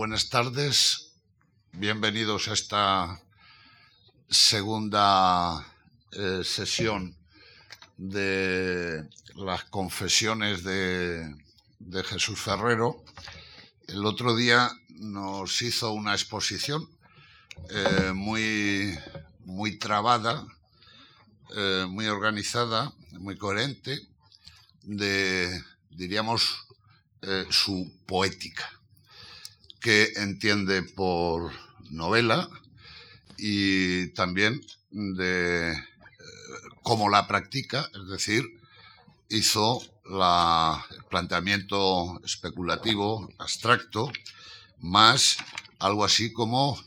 buenas tardes. Bienvenidos a esta segunda eh, sesión de las confesiones de, Jesús Ferrero. El otro día nos hizo una exposición eh, muy, muy trabada, eh, muy organizada, muy coherente, de, diríamos, su poética que entiende por novela y también de eh, cómo la practica, es decir, hizo el planteamiento especulativo, abstracto, más algo así como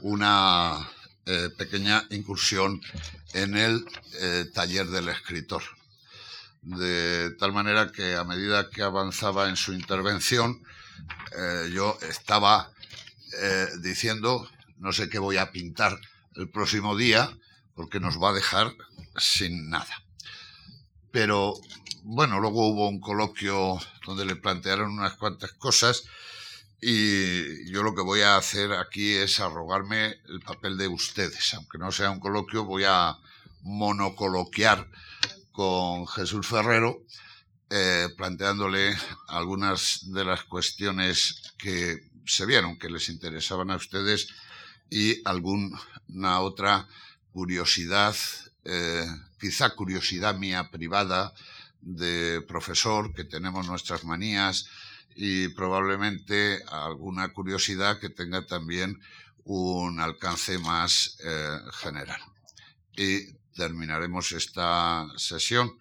una eh, pequeña incursión en el eh, taller del escritor. De tal manera que a medida que avanzaba en su intervención, eh, yo estaba eh, diciendo, no sé qué voy a pintar el próximo día, porque nos va a dejar sin nada. Pero bueno, luego hubo un coloquio donde le plantearon unas cuantas cosas y yo lo que voy a hacer aquí es arrogarme el papel de ustedes. Aunque no sea un coloquio, voy a monocoloquiar con Jesús Ferrero eh, planteándole algunas de las cuestiones que se vieron que les interesaban a ustedes y alguna otra curiosidad, eh, quizá curiosidad mía privada de profesor, que tenemos nuestras manías y probablemente alguna curiosidad que tenga también un alcance más eh, general. Y terminaremos esta sesión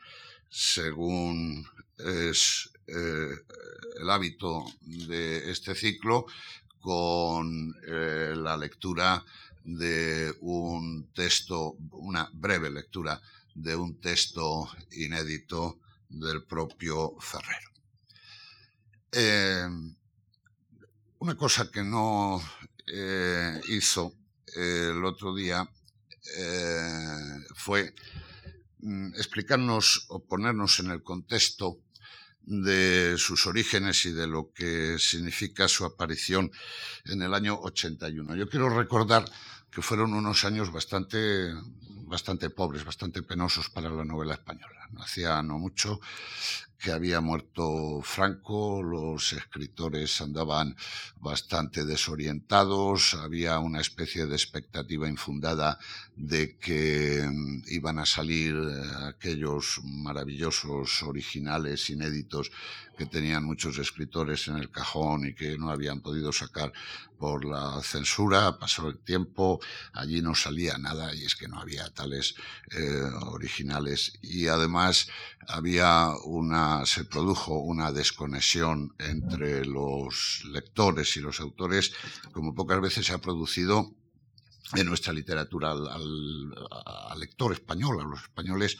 según es eh, el hábito de este ciclo con eh, la lectura de un texto, una breve lectura de un texto inédito del propio Ferrero. Eh, una cosa que no hizo el otro día fue mm, explicarnos o ponernos en el contexto de sus orígenes y de lo que significa su aparición en el año 81. Yo quiero recordar que fueron unos años bastante, bastante pobres, bastante penosos para la novela española. Hacía no mucho que había muerto Franco, los escritores andaban bastante desorientados, había una especie de expectativa infundada de que mm, iban a salir eh, aquellos maravillosos originales inéditos que tenían muchos escritores en el cajón y que no habían podido sacar por la censura, pasó el tiempo, allí no salía nada y es que no había tales eh, originales. Y además había una, se produjo una desconexión entre los lectores y los autores como pocas veces se ha producido en nuestra literatura al, al lector español, a los españoles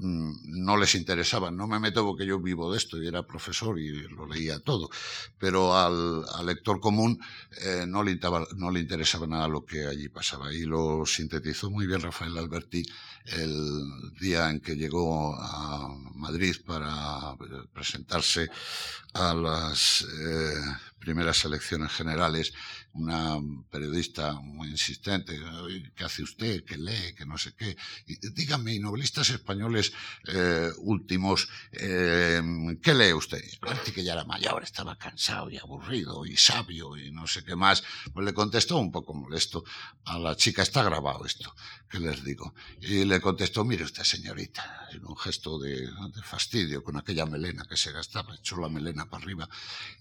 no les interesaba. No me meto porque yo vivo de esto y era profesor y lo leía todo, pero al, lector común eh, no, le no le interesaba nada lo que allí pasaba. Y lo sintetizó muy bien Rafael Alberti el día en que llegó a Madrid para presentarse a las eh, primeras elecciones generales, una periodista muy insistente, ¿qué hace usted? ¿Qué lee? ¿Qué no sé qué? Y, dígame, ¿y novelistas españoles eh, últimos, eh, ¿qué lee usted? Parece que ya era mayor, estaba cansado y aburrido y sabio y no sé qué más. Pues le contestó un poco molesto a la chica, está grabado esto, que les digo. Y le contestó, mire usted, señorita, en un gesto de, de fastidio con aquella melena que se gastaba, echó la melena para arriba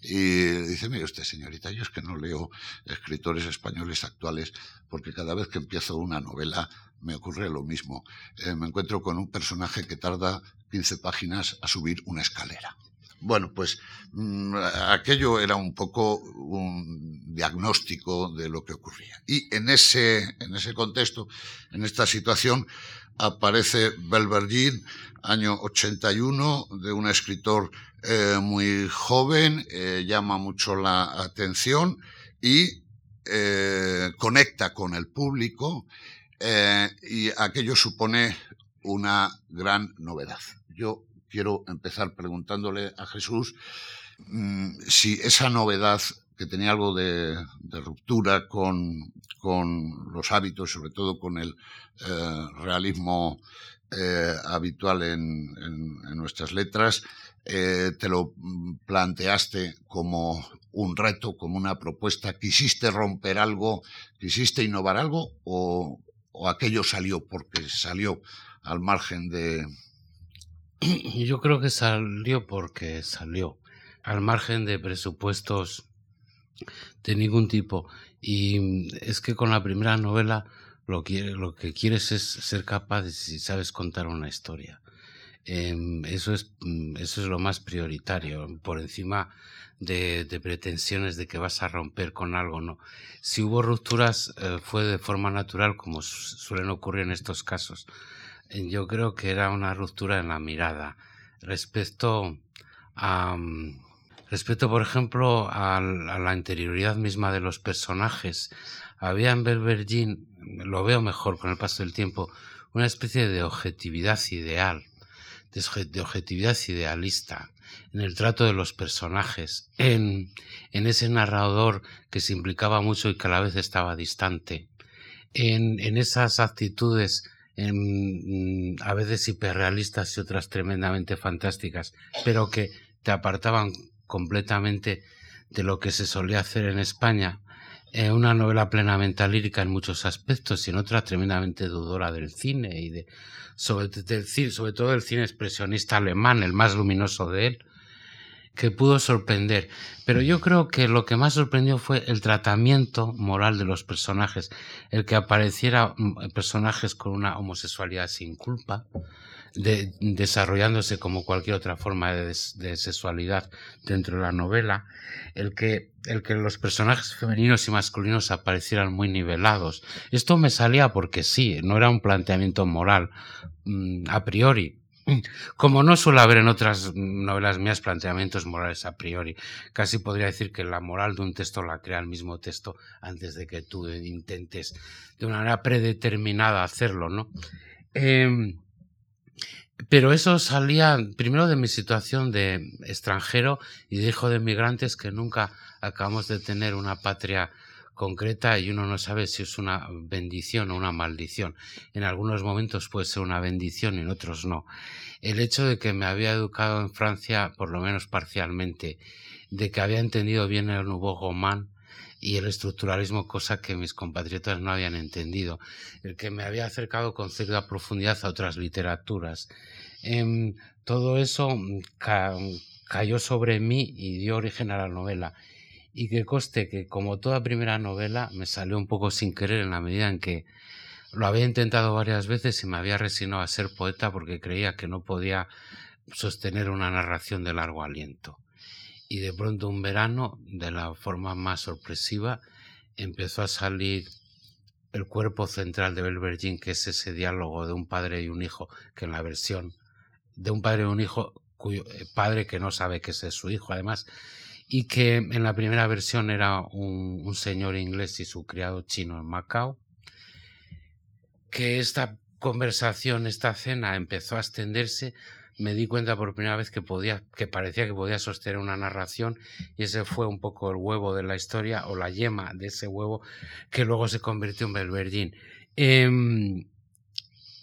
y dice, mire usted, señorita, yo es que no leo escritores españoles actuales porque cada vez que empiezo una novela me ocurre lo mismo. Eh, me encuentro con un personaje que tarda 15 páginas a subir una escalera. Bueno, pues mm, aquello era un poco un diagnóstico de lo que ocurría. Y en ese, en ese contexto, en esta situación, aparece Belvergin, año 81, de un escritor eh, muy joven, eh, llama mucho la atención y eh, conecta con el público y aquello supone una gran novedad. Yo quiero empezar preguntándole a Jesús mm, si esa novedad que tenía algo de, ruptura con, los hábitos, sobre todo con el eh, realismo eh, habitual en, nuestras letras. Eh, te lo planteaste como un reto, como una propuesta. ¿Quisiste romper algo? ¿Quisiste innovar algo? ¿O, aquello salió porque salió al margen de... Yo creo que salió porque salió, al margen de presupuestos de ningún tipo. Y es que con la primera novela lo que, lo que quieres es ser capaz si sabes contar una historia. Em, eso, es, mm, eso es lo más prioritario, por encima de, pretensiones de que vas a romper con algo, ¿no? Si hubo rupturas eh, fue de forma natural, como suelen ocurrir en estos casos. Eh, yo creo que era una ruptura en la mirada respecto. Mm, respecto, por ejemplo, a, la interioridad misma de los personajes, había en Belvergin, lo veo mejor con el paso del tiempo, una especie de objetividad ideal de objetividad idealista, en el trato de los personajes, en, en ese narrador que se implicaba mucho y que a la vez estaba distante, en, en esas actitudes en, a veces hiperrealistas y otras tremendamente fantásticas, pero que te apartaban completamente de lo que se solía hacer en España. Una novela plenamente lírica en muchos aspectos y en otra tremendamente dudora del cine y de sobre, sobre todo el cine expresionista alemán, el más luminoso de él, que pudo sorprender. Pero yo creo que lo que más sorprendió fue el tratamiento moral de los personajes, el que apareciera mm, personajes con una homosexualidad sin culpa, de, desarrollándose como cualquier otra forma de, sexualidad dentro de la novela, el que, el que los personajes femeninos y masculinos aparecieran muy nivelados. Esto me salía porque sí, no era un planteamiento moral mm, a priori, como no suele haber en otras novelas mías planteamientos morales a priori, casi podría decir que la moral de un texto la crea el mismo texto antes de que tú intentes de una manera predeterminada hacerlo, ¿no? Em, pero eso salía primero de mi situación de extranjero y de hijo de migrantes que nunca acabamos de tener una patria concreta y uno no sabe si es una bendición o una maldición. En algunos momentos puede ser una bendición y en otros no. El hecho de que me había educado en Francia, por lo menos parcialmente, de que había entendido bien el Nouveau Roman, y el estructuralismo, cosa que mis compatriotas no habían entendido, el que me había acercado con cierta profundidad a otras literaturas. Em, todo eso mm, cayó sobre mí y dio origen a la novela. Y que coste que, como toda primera novela, me salió un poco sin querer en la medida en que lo había intentado varias veces y me había resignado a ser poeta porque creía que no podía sostener una narración de largo aliento y de pronto un verano, de la forma más sorpresiva, empezó a salir el cuerpo central de Belvergin, que es ese diálogo de un padre y un hijo, que en la versión de un padre y un hijo, cuyo eh, padre que no sabe que es su hijo, además, y que en la primera versión era un, un señor inglés y su criado chino en Macao, que esta conversación, esta cena empezó a extenderse me di cuenta por primera vez que podía, que parecía que podía sostener una narración y ese fue un poco el huevo de la historia o la yema de ese huevo que luego se convirtió en Belverdín. Em,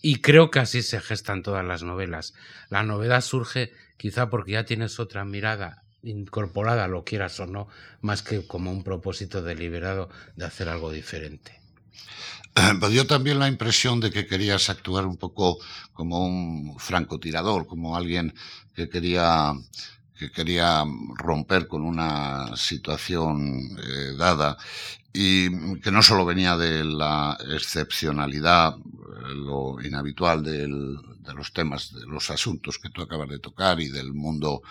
y creo que así se gestan todas las novelas. La novedad surge quizá porque ya tienes otra mirada incorporada, lo quieras o no, más que como un propósito deliberado de hacer algo diferente. Me dio también la impresión de que querías actuar un poco como un francotirador, como alguien que quería que quería romper con una situación eh, dada y que no solo venía de la excepcionalidad, eh, lo inhabitual de los temas, de los asuntos que tú acabas de tocar y del mundo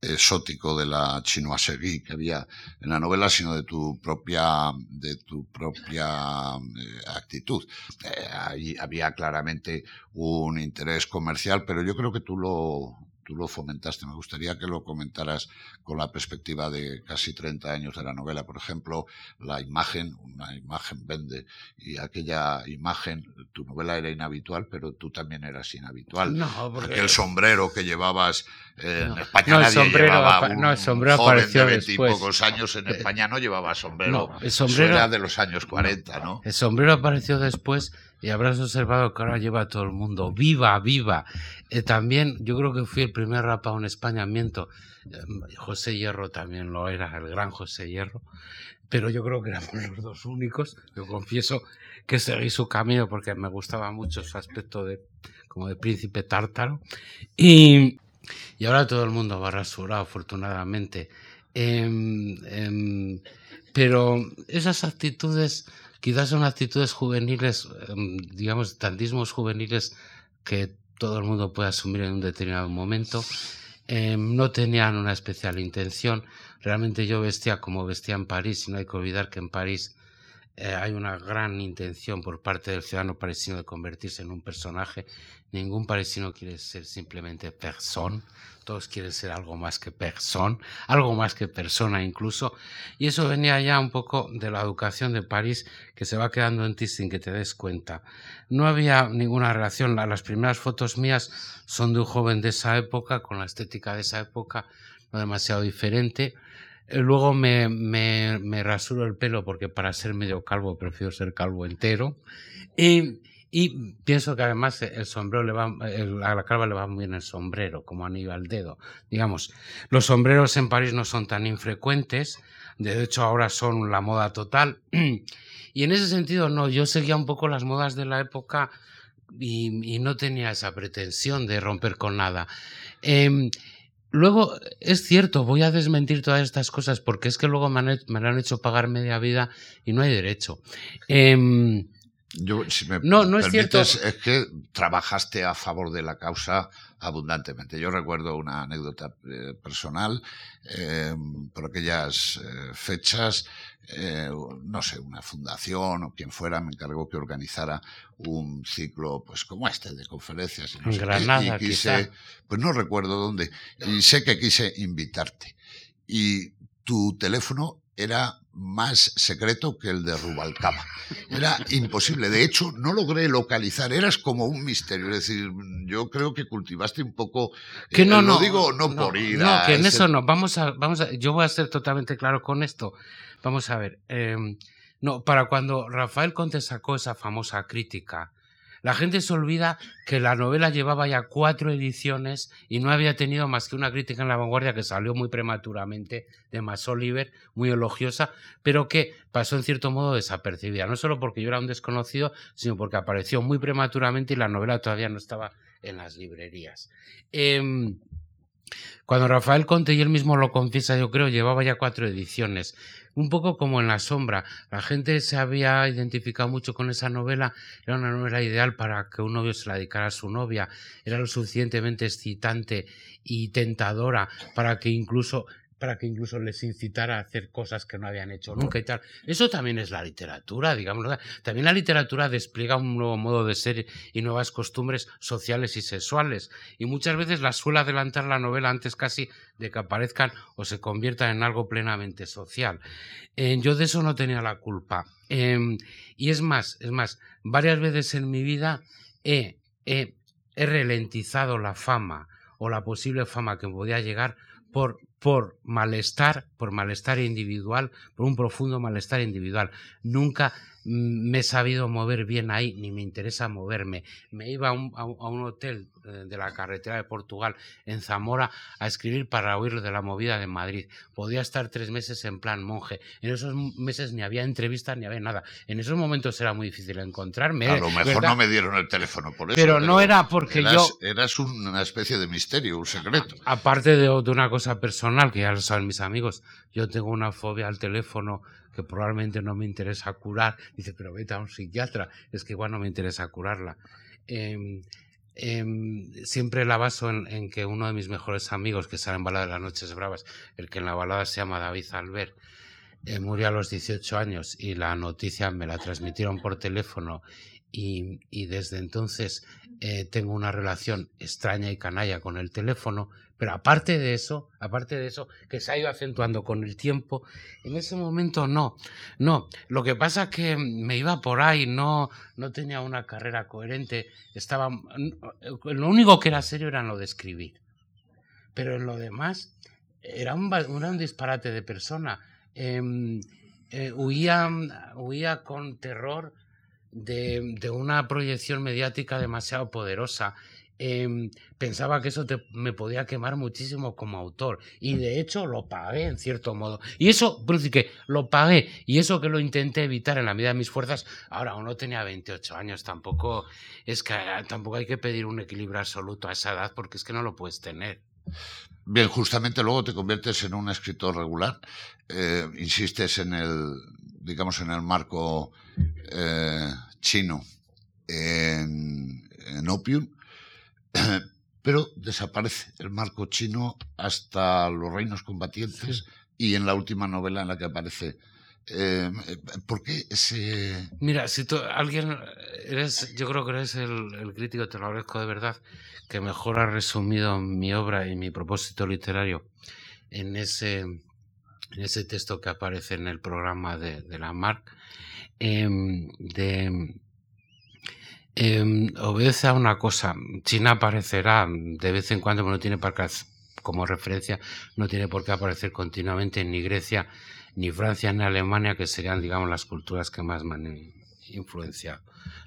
exótico de la chinoiserie que había en la novela, sino de tu propia, de tu propia eh, actitud. Eh, ahí había claramente un interés comercial, pero yo creo que tú lo, tú lo fomentaste. Me gustaría que lo comentaras con la perspectiva de casi 30 años de la novela. Por ejemplo, la imagen, una imagen vende, y aquella imagen, tu novela era inhabitual, pero tú también eras inhabitual. No, porque... Aquel sombrero que llevabas eh, No. en España No, el nadie sombrero llevaba un, no, el sombrero joven apareció de después. pocos años en España no llevaba sombrero. No, el Eso sombrero- era de los años 40, ¿no? El sombrero apareció después y habrás observado que ahora lleva todo el mundo. ¡Viva, viva! Eh, también yo creo que fui el primer rapado en España, miento. Eh, José Hierro también lo era, el gran José Hierro. Pero yo creo que éramos los dos únicos. Yo confieso que seguí su camino porque me gustaba mucho su aspecto de como de príncipe tártaro. Y, y ahora todo el mundo va rasurado, afortunadamente. Em, em, pero esas actitudes quizás son actitudes juveniles, em, digamos, tandismos juveniles que todo el mundo puede asumir en un determinado momento. Em, no tenían una especial intención. Realmente yo vestía como vestía en París y no hay que olvidar que en París eh, hay una gran intención por parte del ciudadano parisino de convertirse en un personaje. Ningún parisino quiere ser simplemente persona. Todos quieren ser algo más que persona, algo más que persona incluso. Y eso venía ya un poco de la educación de París que se va quedando en ti sin que te des cuenta. No había ninguna relación. La- Las primeras fotos mías son de un joven de esa época, con la estética de esa época, no demasiado diferente. Eh, Luego me, me, me rasuro el pelo porque para ser medio calvo prefiero ser calvo entero. Y, y pienso que además el sombrero le va, el- a la calva le va muy bien el sombrero, como anillo al dedo. Digamos, los sombreros en París no son tan infrecuentes, de hecho ahora son la moda total. Y en ese sentido, no, yo seguía un poco las modas de la época y, no tenía esa pretensión de romper con nada. Em, luego, es cierto, voy a desmentir todas estas cosas porque es que luego me han, me lo han hecho pagar media vida y no hay derecho. Em, Yo, si me No, no es permites, cierto. es que trabajaste a favor de la causa abundantemente. Yo recuerdo una anécdota eh, personal eh, por aquellas eh, fechas, eh, no sé, una fundación o quien fuera me encargó que organizara un ciclo, pues como este, de conferencias. no En sé qué, Granada, y quise, quizá. pues no recuerdo dónde, y sé que quise invitarte. Y tu teléfono era más secreto que el de Rubalcaba. Era imposible. De hecho, no logré localizar. Eras como un misterio. Es decir, yo creo que cultivaste un poco. Que eh, no, lo no. digo no, por ir No, a que en ese- eso no. Vamos a, vamos a, yo voy a ser totalmente claro con esto. Vamos a ver. eh, no, para cuando Rafael Conte sacó esa famosa crítica, la gente se olvida que la novela llevaba ya cuatro ediciones y no había tenido más que una crítica en la vanguardia que salió muy prematuramente de Max Oliver, muy elogiosa, pero que pasó en cierto modo desapercibida. No solo porque yo era un desconocido, sino porque apareció muy prematuramente y la novela todavía no estaba en las librerías. Em, cuando Rafael Conte y él mismo lo confiesa, yo creo, llevaba ya cuatro ediciones. Un poco como en La Sombra. La gente se había identificado mucho con esa novela. Era una novela ideal para que un novio se la dedicara a su novia. Era lo suficientemente excitante y tentadora para que incluso para que incluso les incitara a hacer cosas que no habían hecho nunca y tal. Eso también es la literatura, digamos. También la literatura despliega un nuevo modo de ser y nuevas costumbres sociales y sexuales. Y muchas veces las suele adelantar la novela antes casi de que aparezcan o se conviertan en algo plenamente social. Eh, yo de eso no tenía la culpa. Eh, y es más, es más, varias veces en mi vida he, he, he ralentizado la fama o la posible fama que podía llegar por, por malestar, por malestar individual, por un profundo malestar individual. Nunca me he sabido mover bien ahí, ni me interesa moverme. Me iba a un, a un- hotel eh, de la carretera de Portugal en Zamora a escribir para huir de la movida de Madrid. Podía estar tres meses en plan monje. En esos meses ni había entrevistas ni había nada. En esos momentos era muy difícil encontrarme. A lo mejor ¿verdad? no me dieron el teléfono por eso. Pero no era porque eras, yo- Eras una especie de misterio, un secreto. Aparte de, de una cosa personal, que ya lo saben mis amigos, yo tengo una fobia al teléfono que probablemente no me interesa curar. Dice, pero vete a un psiquiatra. Es que igual no me interesa curarla. Em, em, siempre la baso en, que uno de mis mejores amigos, que sale en Balada de las Noches Bravas, el que en la balada se llama David Albert, eh, murió a los 18 años y la noticia me la transmitieron por teléfono y, desde entonces eh, tengo una relación extraña y canalla con el teléfono, pero aparte de eso, aparte de eso, que se ha ido acentuando con el tiempo, en ese momento no, no. Lo que pasa es que me iba por ahí, no, no tenía una carrera coherente, estaba, lo único que era serio era lo de escribir, pero en lo demás era un, un disparate de persona. Em, eh, huía, huía con terror de, de, una proyección mediática demasiado poderosa. Em, pensaba que eso me podía quemar muchísimo como autor y de hecho lo pagué en cierto modo. Y eso que lo pagué y eso que lo intenté evitar en la medida de mis fuerzas ahora uno tenía 28 años tampoco es que tampoco hay que pedir un equilibrio absoluto a esa edad porque es que no lo puedes tener. Bien, justamente luego te conviertes en un escritor regular, eh, insistes en el, digamos, en el marco eh, chino en, Opium, pero desaparece el marco chino hasta los reinos combatientes y en la última novela en la que aparece eh, ¿Por qué ese.? Mira, si tú, alguien. Eres, yo creo que eres el, el, crítico, te lo agradezco de verdad, que mejor ha resumido mi obra y mi propósito literario en ese, en ese texto que aparece en el programa de, de la MARC. Em, de, em, obedece a una cosa. China aparecerá de vez en cuando, pero no tiene qué, como referencia, no tiene por qué aparecer continuamente ni Grecia ni Francia ni Alemania, que serían, digamos, las culturas que más han influenciado.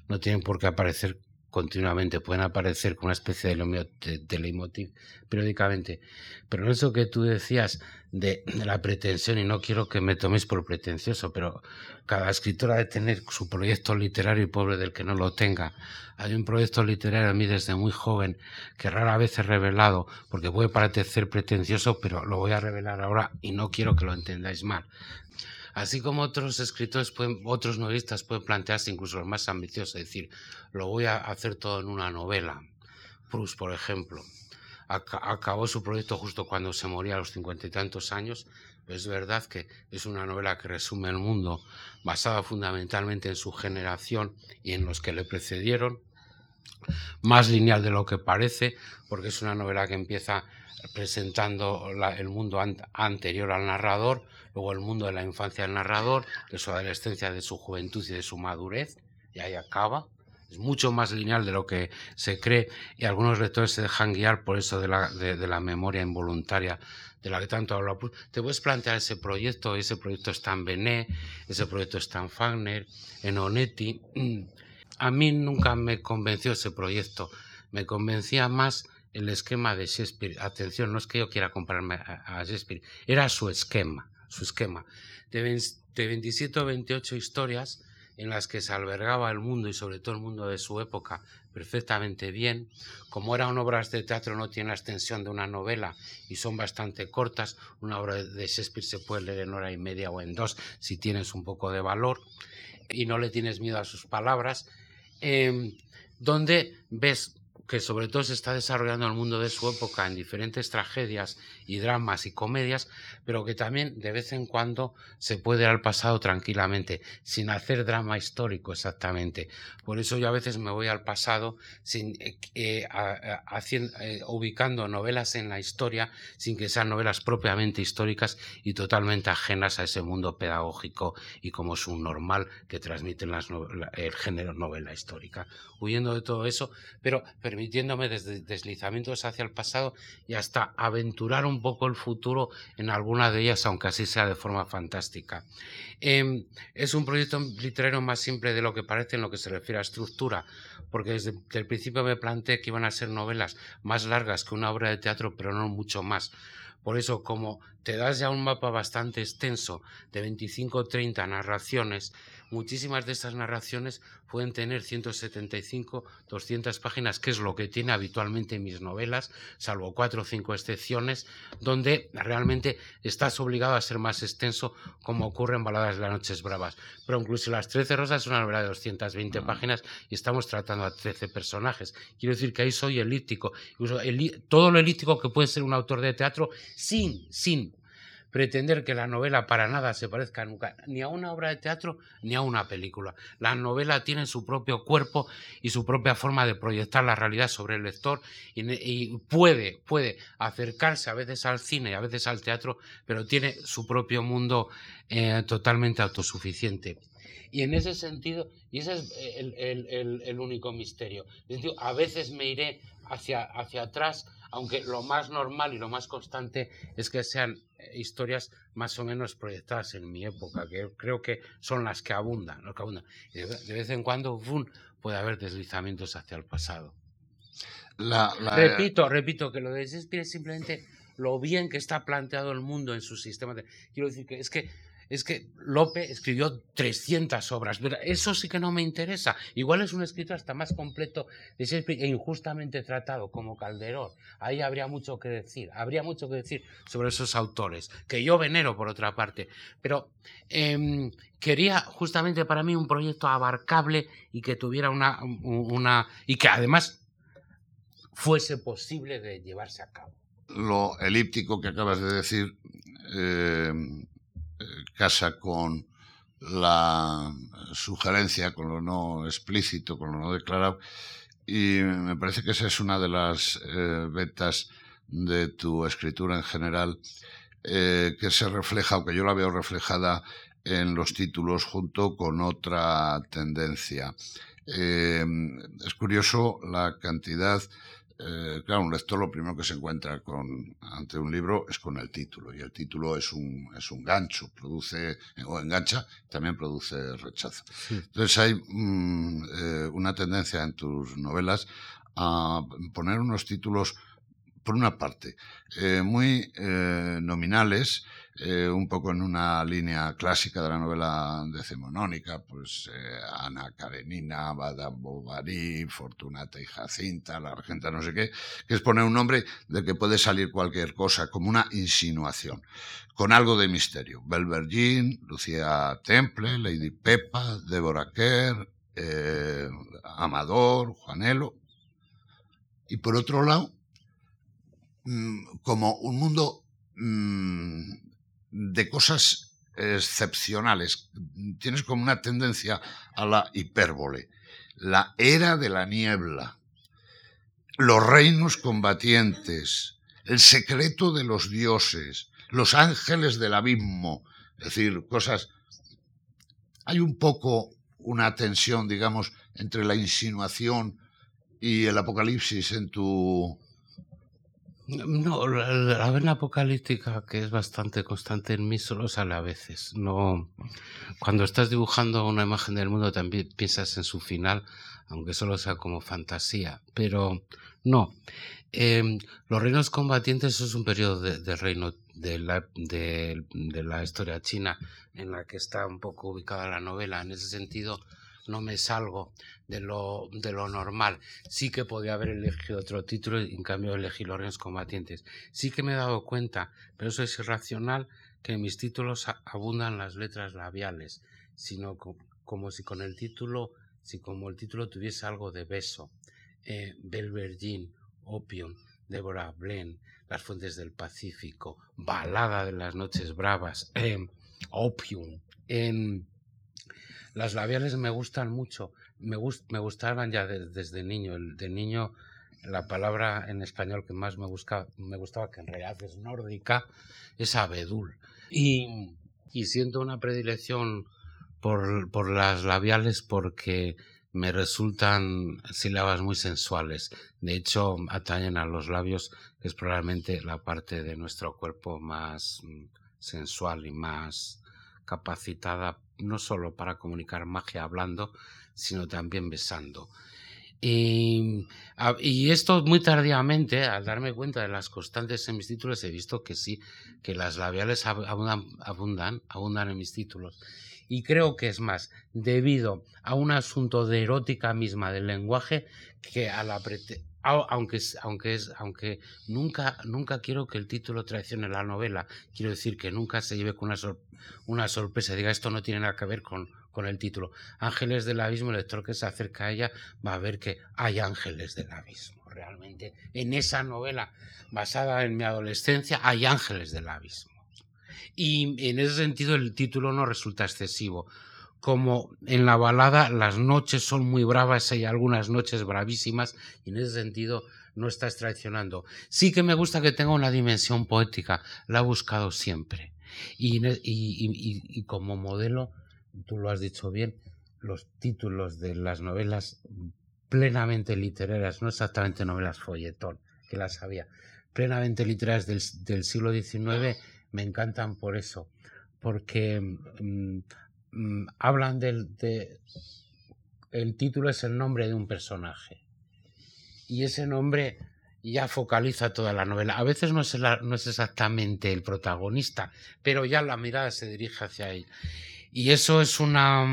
No tienen por qué aparecer continuamente, pueden aparecer con una especie de, de, periódicamente. Pero eso que tú decías de, la pretensión, y no quiero que me toméis por pretencioso, pero cada escritora debe tener su proyecto literario y pobre del que no lo tenga. Hay un proyecto literario a mí desde muy joven que rara vez he revelado, porque puede parecer pretencioso, pero lo voy a revelar ahora y no quiero que lo entendáis mal. Así como otros escritores, pueden, otros novelistas pueden plantearse incluso los más ambiciosos, es decir, lo voy a hacer todo en una novela. Proust, por ejemplo, acabó su proyecto justo cuando se moría a los cincuenta y tantos años. es verdad que es una novela que resume el mundo, basada fundamentalmente en su generación y en los que le precedieron, más lineal de lo que parece, porque es una novela que empieza presentando el mundo anterior al narrador, luego el mundo de la infancia del narrador, de su adolescencia, de su juventud y de su madurez, y ahí acaba. Es mucho más lineal de lo que se cree y algunos lectores se dejan guiar por eso de la, de, la memoria involuntaria de la que tanto habla. Te puedes plantear ese proyecto, ese proyecto está en Bené, ese proyecto está en Fagner, en Onetti. A mí nunca me convenció ese proyecto, me convencía más el esquema de Shakespeare. Atención, no es que yo quiera comprarme a, Shakespeare, era su esquema, su esquema. De, de 27 o 28 historias en las que se albergaba el mundo y sobre todo el mundo de su época perfectamente bien. Como eran obras de teatro no tiene la extensión de una novela y son bastante cortas, una obra de Shakespeare se puede leer en hora y media o en dos si tienes un poco de valor y no le tienes miedo a sus palabras, em, donde ves que sobre todo se está desarrollando en el mundo de su época en diferentes tragedias y dramas y comedias, pero que también de vez en cuando se puede ir al pasado tranquilamente, sin hacer drama histórico exactamente. Por eso yo a veces me voy al pasado sin, eh, eh, eh, ubicando novelas en la historia sin que sean novelas propiamente históricas y totalmente ajenas a ese mundo pedagógico y como es un normal que transmiten las el género novela histórica. Huyendo de todo eso, pero permitiéndome desde deslizamientos hacia el pasado y hasta aventurar un poco el futuro en alguna de ellas, aunque así sea de forma fantástica. Em, es un proyecto literario más simple de lo que parece en lo que se refiere a estructura, porque desde, desde el principio me planteé que iban a ser novelas más largas que una obra de teatro, pero no mucho más. Por eso, como te das ya un mapa bastante extenso de 25 o 30 narraciones, muchísimas de estas narraciones pueden tener 175, 200 páginas, que es lo que tiene habitualmente mis novelas, salvo cuatro o cinco excepciones, donde realmente estás obligado a ser más extenso, como ocurre en Baladas de las Noches Bravas. Pero incluso Las Trece Rosas es una novela de 220 páginas y estamos tratando a 13 personajes. Quiero decir que ahí soy elíptico, incluso todo lo elíptico que puede ser un autor de teatro sin, sin pretender que la novela para nada se parezca nunca ni a una obra de teatro ni a una película. La novela tiene su propio cuerpo y su propia forma de proyectar la realidad sobre el lector y, puede, puede acercarse a veces al cine y a veces al teatro, pero tiene su propio mundo eh, totalmente autosuficiente. Y en ese sentido, y ese es el, único misterio. a veces me iré hacia, hacia atrás, aunque lo más normal y lo más constante es que sean eh, historias más o menos proyectadas en mi época, que creo que son las que abundan. que abundan. de, vez en cuando puede haber deslizamientos hacia el pasado. repito, repito que lo de Shakespeare es simplemente lo bien que está planteado el mundo en su sistema. De, quiero decir que es que es que Lope escribió 300 obras. Eso sí que no me interesa. Igual es un escritor hasta más completo de Shakespeare e injustamente tratado como Calderón. Ahí habría mucho que decir. Habría mucho que decir sobre esos autores, que yo venero por otra parte. Pero em, quería justamente para mí un proyecto abarcable y que tuviera una, una y que además fuese posible de llevarse a cabo. Lo elíptico que acabas de decir em, casa con la sugerencia, con lo no explícito, con lo no declarado, y me parece que esa es una de las eh, vetas de tu escritura en general, eh, que se refleja, aunque yo la veo reflejada en los títulos junto con otra tendencia. Eh, es curioso la cantidad eh, claro, un lector lo primero que se encuentra con, ante un libro es con el título, y el título es un, es un gancho, produce o engancha, también produce rechazo. Entonces hay mm, eh, una tendencia en tus novelas a poner unos títulos por una parte, eh, muy eh, nominales, eh, un poco en una línea clásica de la novela decimonónica, pues Ana Karenina, Madame Bovary, Fortunata y Jacinta, la regenta no sé qué, que es poner un nombre de que puede salir cualquier cosa, como una insinuación, con algo de misterio. Belvergin, Lucía Temple, Lady Pepa, Deborah Kerr, Amador, Juanelo. Y por otro lado, Mm, como un mundo mm, de cosas excepcionales. Tienes como una tendencia a la hipérbole. La era de la niebla, los reinos combatientes, el secreto de los dioses, los ángeles del abismo, es decir, cosas... Hay un poco una tensión, digamos, entre la insinuación y el apocalipsis en tu, no, la, vena apocalíptica, que es bastante constante en mí, solo sale a veces. No, cuando estás dibujando una imagen del mundo, también piensas en su final, aunque solo sea como fantasía. Pero no. Em, los reinos combatientes es un periodo de, reino de la, de la historia china en la que está un poco ubicada la novela. En ese sentido, no me salgo de lo, de lo normal. Sí que podía haber elegido otro título y en cambio elegí Los Combatientes. Sí que me he dado cuenta, pero eso es irracional, que en mis títulos abundan las letras labiales, sino como, si con el título, si como el título tuviese algo de beso. Eh, Belvergin, Opium, Deborah Blen, Las Fuentes del Pacífico, Balada de las Noches Bravas, eh, Opium. En, las labiales me gustan mucho, me, gustaban ya desde niño. de niño la palabra en español que más me, me gustaba, que en realidad es nórdica, es abedul. Y, siento una predilección por, por las labiales porque me resultan sílabas muy sensuales. De hecho, atañen a los labios, que es probablemente la parte de nuestro cuerpo más mm, sensual y más capacitada no solo para comunicar magia hablando, sino también besando. Y, esto muy tardíamente, al darme cuenta de las constantes en mis títulos, he visto que sí, que las labiales abundan, abundan, abundan en mis títulos. Y creo que es más debido a un asunto de erótica misma del lenguaje que a la aunque, aunque, es, aunque nunca, nunca quiero que el título traicione la novela, quiero decir que nunca se lleve con una, una sorpresa, diga esto no tiene nada que ver con, con el título. Ángeles del Abismo, el lector que se acerca a ella va a ver que hay ángeles del abismo. Realmente, en esa novela basada en mi adolescencia, hay ángeles del abismo. Y en ese sentido el título no resulta excesivo. Como en la balada las noches son muy bravas, hay algunas noches bravísimas, y en ese sentido no estás traicionando. Sí que me gusta que tenga una dimensión poética, la he buscado siempre. Y, y, y, como modelo, tú lo has dicho bien, los títulos de las novelas plenamente literarias, no exactamente novelas folletón, que las había, plenamente literarias del, del siglo XIX, me encantan por eso, porque mm, mm, hablan del... De, el título es el nombre de un personaje y ese nombre ya focaliza toda la novela. A veces no es, no es exactamente el protagonista, pero ya la mirada se dirige hacia él. Y eso es una,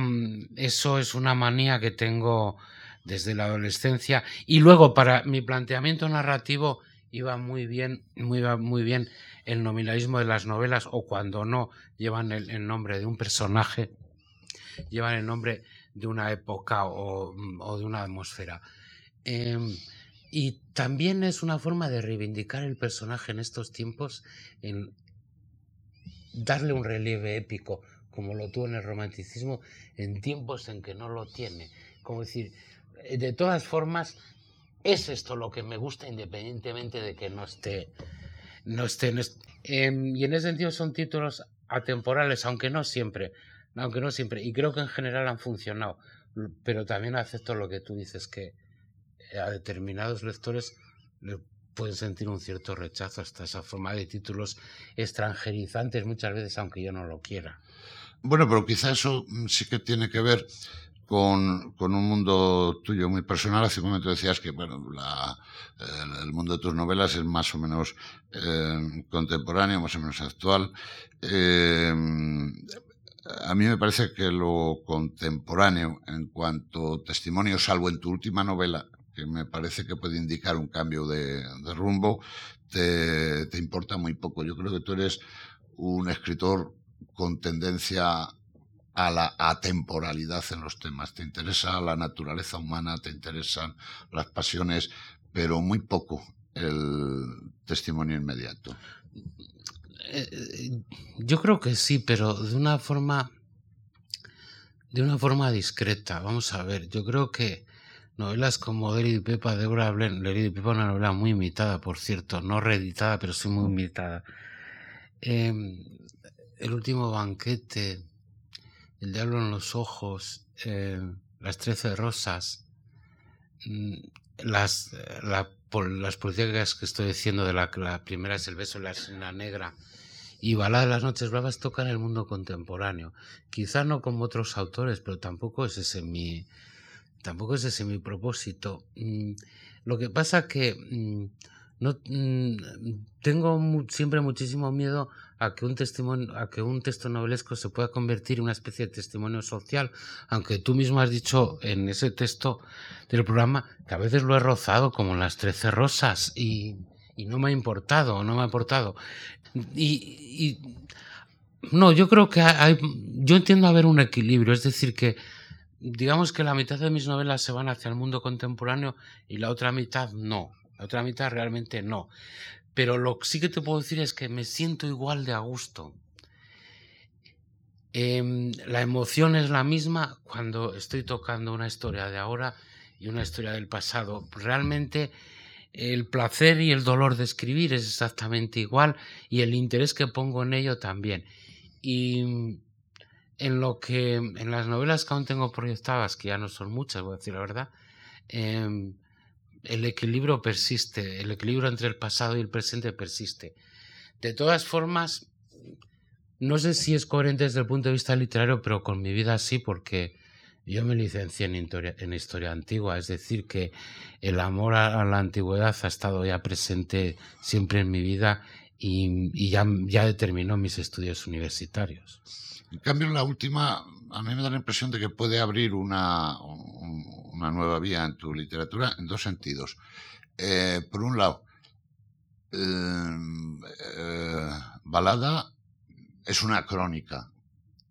eso es una manía que tengo desde la adolescencia. Y luego, para mi planteamiento narrativo, iba muy bien, muy, muy bien el nominalismo de las novelas, o cuando no, llevan el, nombre de un personaje, llevan el nombre de una época o, de una atmósfera. Em, y también es una forma de reivindicar el personaje en estos tiempos, en darle un relieve épico, como lo tuvo en el romanticismo, en tiempos en que no lo tiene. Como decir, eh, de todas formas, es esto lo que me gusta independientemente de que no esté. No esté em, y en ese sentido son títulos atemporales, aunque no siempre. Aunque no siempre. Y creo que en general han funcionado. Pero también acepto lo que tú dices, que a determinados lectores le pueden sentir un cierto rechazo hasta esa forma de títulos extranjerizantes muchas veces, aunque yo no lo quiera. Bueno, pero quizá eso mm, sí que tiene que ver con, con, un mundo tuyo muy personal. Hace un momento decías que bueno, la, el, mundo de tus novelas es más o menos eh, contemporáneo, más o menos actual. Eh, a mí me parece que lo contemporáneo en cuanto testimonio, salvo en tu última novela, que me parece que puede indicar un cambio de, rumbo, te, te, importa muy poco. Yo creo que tú eres un escritor con tendencia a la atemporalidad en los temas. Te interesa la naturaleza humana, te interesan las pasiones, pero muy poco el testimonio inmediato. Eh, yo creo que sí, pero de una forma de una forma discreta. Vamos a ver, yo creo que Novelas como Lady Pepa de Débora Blen. Lady Pepa es una novela muy imitada, por cierto, no reeditada, pero sí muy imitada. Em, el último banquete, El diablo en los ojos, em, Las trece rosas, mm, las, la, las políticas que estoy diciendo de la, la primera es El beso de la escena negra y Balada de las Noches Bravas tocan el mundo contemporáneo. Quizá no como otros autores, pero tampoco es ese mi, tampoco es ese mi propósito. Mm, lo que pasa que mm, no mm, tengo siempre muchísimo miedo a que un texto novelesco se pueda convertir en una especie de testimonio social, aunque tú mismo has dicho en ese texto del programa que a veces lo he rozado como las trece rosas y, no me ha importado, no me ha importado. Y, y no, yo creo que hay, yo entiendo haber un equilibrio, es decir, que digamos que la mitad de mis novelas se van hacia el mundo contemporáneo y la otra mitad no. La otra mitad realmente no. Pero lo que sí que te puedo decir es que me siento igual de a gusto. Em, la emoción es la misma cuando estoy tocando una historia de ahora y una historia del pasado. Realmente el placer y el dolor de escribir es exactamente igual y el interés que pongo en ello también. Y en lo que en las novelas que aún tengo proyectadas, que ya no son muchas, voy a decir la verdad, em, el equilibrio persiste, el equilibrio entre el pasado y el presente persiste. De todas formas, no sé si es coherente desde el punto de vista literario, pero con mi vida sí, porque yo me licencié en historia, en historia antigua, es decir, que el amor a, la antigüedad ha estado ya presente siempre en mi vida y, ya, ya determinó mis estudios universitarios. En cambio, la última, a mí me da la impresión de que puede abrir una, una nueva vía en tu literatura en dos sentidos. Eh, por un lado, eh, eh, Balada es una crónica,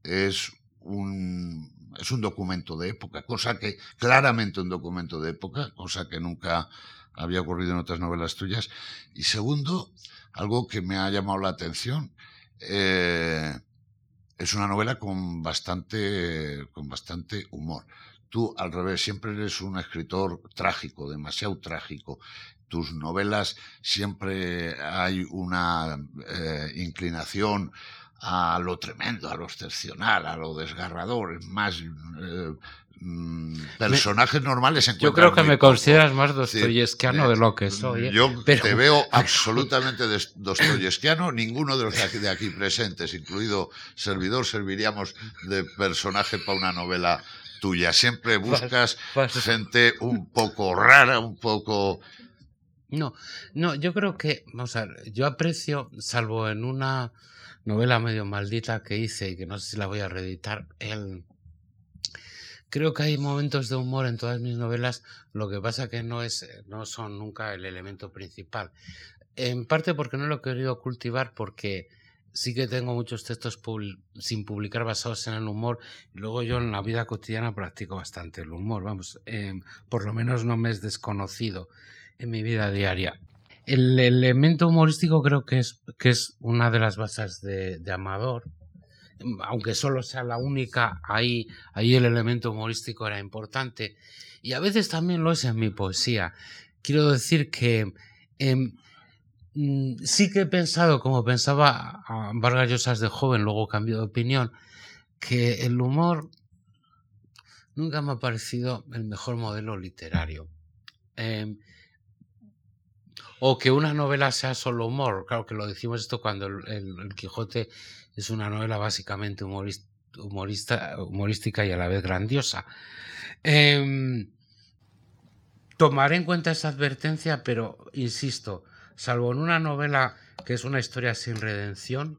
es un, es un documento de época, cosa que, claramente un documento de época, cosa que nunca había ocurrido en otras novelas tuyas. Y segundo, algo que me ha llamado la atención, eh, es una novela con bastante, con bastante humor. Tú, al revés, siempre eres un escritor trágico, demasiado trágico. Tus novelas siempre hay una eh, inclinación a lo tremendo, a lo excepcional, a lo desgarrador, más eh, mm, personajes normales. Yo creo que me consideras más dostoyevskiano de lo que soy. ¿eh? Yo te veo absolutamente dostoyevskiano. Ninguno de los de aquí, de aquí presentes, incluido servidor, serviríamos de personaje para una novela tuya. Siempre buscas gente un poco rara, un poco... No, no, yo creo que, vamos a ver, yo aprecio, salvo en una novela medio maldita que hice y que no sé si la voy a reeditar, el... Creo que hay momentos de humor en todas mis novelas, lo que pasa que no, es, no son nunca el elemento principal. En parte porque no lo he querido cultivar, porque sí que tengo muchos textos sin publicar basados en el humor. Luego yo en la vida cotidiana practico bastante el humor, vamos, em, por lo menos no me es desconocido en mi vida diaria. El elemento humorístico creo que es, que es una de las bases de, Amador. Aunque solo sea la única, ahí, ahí el elemento humorístico era importante. Y a veces también lo es en mi poesía. Quiero decir que em, Mm, sí que he pensado, como pensaba Vargas Llosas de joven, luego cambió de opinión, que el humor nunca me ha parecido el mejor modelo literario. Em, o que una novela sea solo humor. Claro que lo decimos esto cuando el, Quijote es una novela básicamente humorista, humorística y a la vez grandiosa. Em, tomaré en cuenta esa advertencia, pero insisto, salvo en una novela que es una historia sin redención,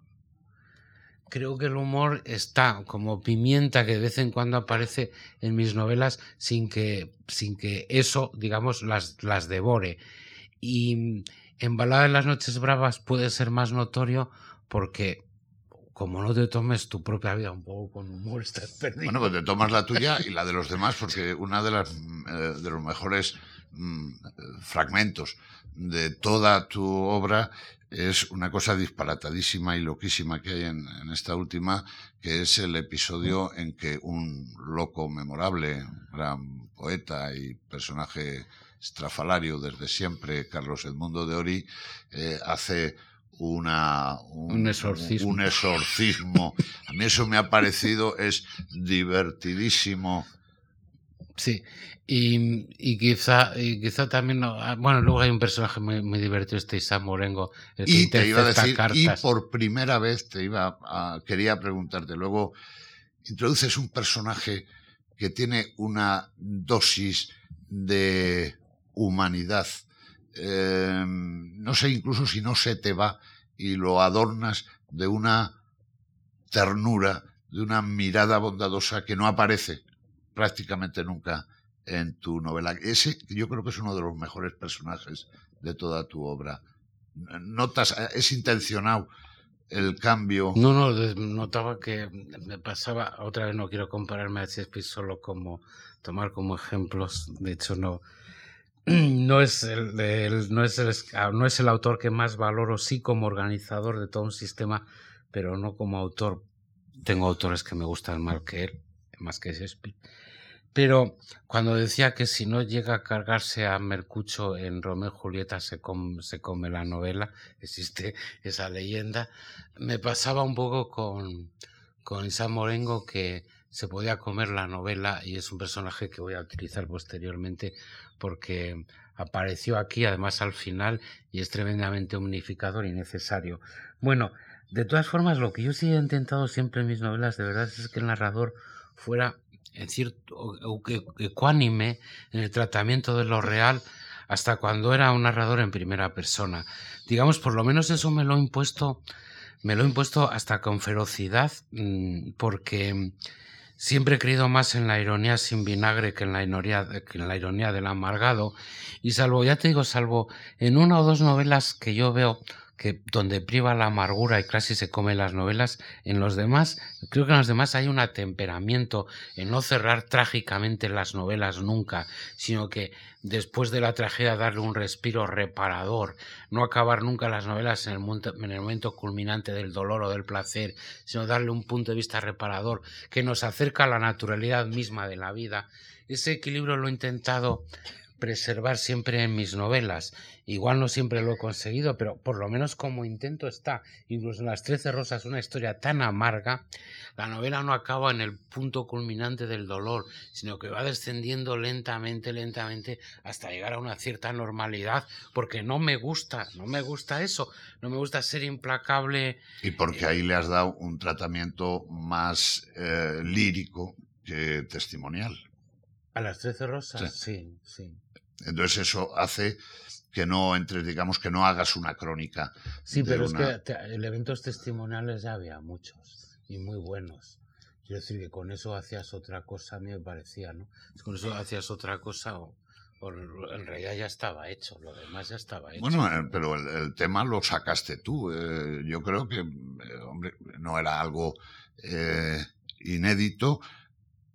creo que el humor está como pimienta que de vez en cuando aparece en mis novelas sin que, sin que eso, digamos, las, las devore. Y en Balada de las Noches Bravas puede ser más notorio porque como no te tomes tu propia vida un poco con humor, estás perdido. Bueno, pues te tomas la tuya y la de los demás, porque una de las eh, de los mejores Mm, fragmentos de toda tu obra es una cosa disparatadísima y loquísima que hay en, esta última, que es el episodio en que un loco memorable, gran poeta y personaje estrafalario desde siempre, Carlos Edmundo de Ori, eh, hace una, un, exorcismo. un exorcismo. A mí eso me ha parecido, es divertidísimo Sí, y, quizá, y quizá también, ah, bueno, luego hay un personaje muy, divertido, este Isam Morengo, el que y te iba a decir, y por primera vez te iba a, quería preguntarte, luego introduces un personaje que tiene una dosis de humanidad, em, no sé incluso si no se te va y lo adornas de una ternura, de una mirada bondadosa que no aparece prácticamente nunca en tu novela. Ese yo creo que es uno de los mejores personajes de toda tu obra. Notas, es intencionado el cambio. No, no, notaba que me pasaba, otra vez no quiero compararme a Shakespeare solo como tomar como ejemplos, de hecho no, no es el, no, es el, no es el autor que más valoro, sí como organizador de todo un sistema, pero no como autor. Tengo autores que me gustan más que él, más que Shakespeare. Pero cuando decía que si no llega a cargarse a Mercucho en Romeo y Julieta se come, se come la novela, existe esa leyenda, me pasaba un poco con, con Isa Morengo que se podía comer la novela y es un personaje que voy a utilizar posteriormente porque apareció aquí además al final y es tremendamente omnificador y necesario. Bueno, de todas formas, lo que yo sí he intentado siempre en mis novelas de verdad es que el narrador fuera en cierto, ecuánime en el tratamiento de lo real hasta cuando era un narrador en primera persona. Digamos, por lo menos eso me lo he impuesto, me lo he impuesto hasta con ferocidad, mm, porque siempre he creído más en la ironía sin vinagre que en la ironía, que en la ironía del amargado. Y salvo, ya te digo, salvo en una o dos novelas que yo veo que donde priva la amargura y casi se come las novelas, en los demás, creo que en los demás hay un atemperamiento en no cerrar trágicamente las novelas nunca, sino que después de la tragedia darle un respiro reparador, no acabar nunca las novelas en el, en el momento culminante del dolor o del placer, sino darle un punto de vista reparador que nos acerca a la naturalidad misma de la vida. Ese equilibrio lo he intentado preservar siempre en mis novelas. Igual no siempre lo he conseguido, pero por lo menos como intento está. Incluso en Las Trece Rosas, una historia tan amarga, la novela no acaba en el punto culminante del dolor, sino que va descendiendo lentamente, lentamente, hasta llegar a una cierta normalidad, porque no me gusta, no me gusta eso, no me gusta ser implacable. Y porque ahí le has dado un tratamiento más eh, lírico que testimonial. A las Trece Rosas, sí. sí. Entonces eso hace que no entres, digamos, que no hagas una crónica. Sí, pero es que elementos testimoniales ya había muchos y muy buenos. Quiero decir que con eso hacías otra cosa, a mí me parecía, ¿no? Con eso hacías otra cosa o, en realidad ya estaba hecho, lo demás ya estaba hecho. Bueno, eh, pero el, tema lo sacaste tú. Eh, yo creo que, eh, hombre, no era algo inédito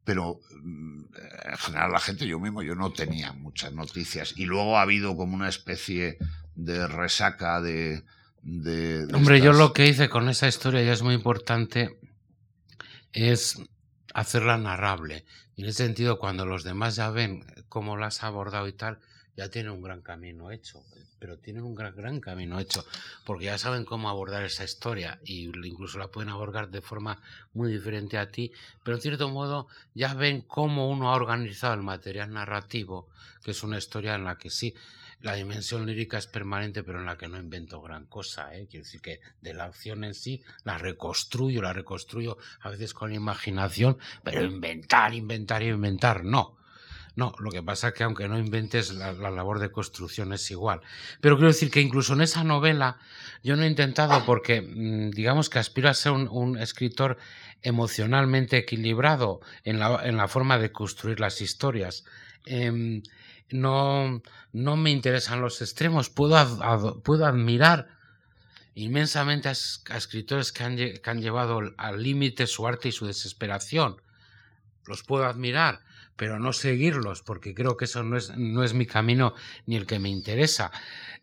pero mm, en general la gente, yo mismo, yo no tenía muchas noticias. Y luego ha habido como una especie de resaca de... Hombre, yo lo que hice con esa historia ya es muy importante, es hacerla narrable. Y en ese sentido, cuando los demás ya ven cómo la has abordado y tal, ya tienen un gran camino hecho, pero tienen un gran, gran camino hecho, porque ya saben cómo abordar esa historia y incluso la pueden abordar de forma muy diferente a ti, pero en cierto modo ya ven cómo uno ha organizado el material narrativo, que es una historia en la que sí, la dimensión lírica es permanente, pero en la que no invento gran cosa. ¿eh? Quiero decir que de la acción en sí la reconstruyo, la reconstruyo a veces con imaginación, pero inventar, inventar, inventar, no. No, lo que pasa es que aunque no inventes, la, labor de construcción es igual. Pero quiero decir que incluso en esa novela yo no he intentado, porque mm, digamos que aspiro a ser un, escritor emocionalmente equilibrado en la, forma de construir las historias. Em, no, no me interesan los extremos. Puedo, puedo admirar inmensamente a, escritores que han llevado al límite su arte y su desesperación. Los puedo admirar pero no seguirlos, porque creo que eso no es, no es mi camino ni el que me interesa.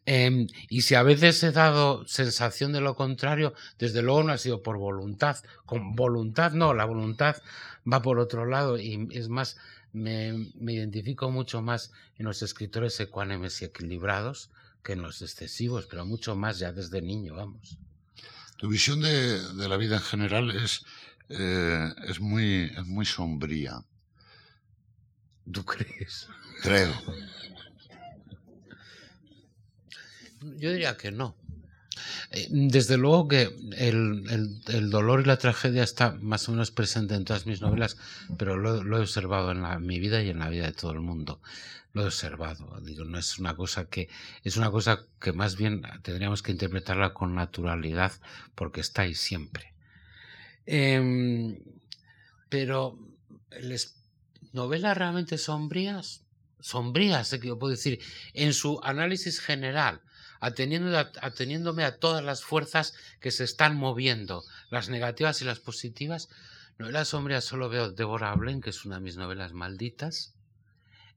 Em, y si a veces he dado sensación de lo contrario, desde luego no ha sido por voluntad. Con voluntad no, la voluntad va por otro lado y es más, me, identifico mucho más en los escritores ecuánimes y equilibrados que en los excesivos, pero mucho más ya desde niño, vamos. Tu visión de, de la vida en general es, eh, es, muy, es muy sombría. ¿Tú crees? Creo. Yo diría que no. Eh, desde luego que el, dolor y la tragedia está más o menos presente en todas mis novelas, pero lo, he observado en, mi vida y en la vida de todo el mundo. Lo he observado. Digo, no es una cosa que es una cosa que más bien tendríamos que interpretarla con naturalidad, porque está ahí siempre. Em, pero el, novelas realmente sombrías, sombrías, que yo puedo decir, en su análisis general, ateniéndome a todas las fuerzas que se están moviendo, las negativas y las positivas. Novelas sombrías solo veo Deborah Blen, que es una de mis novelas malditas.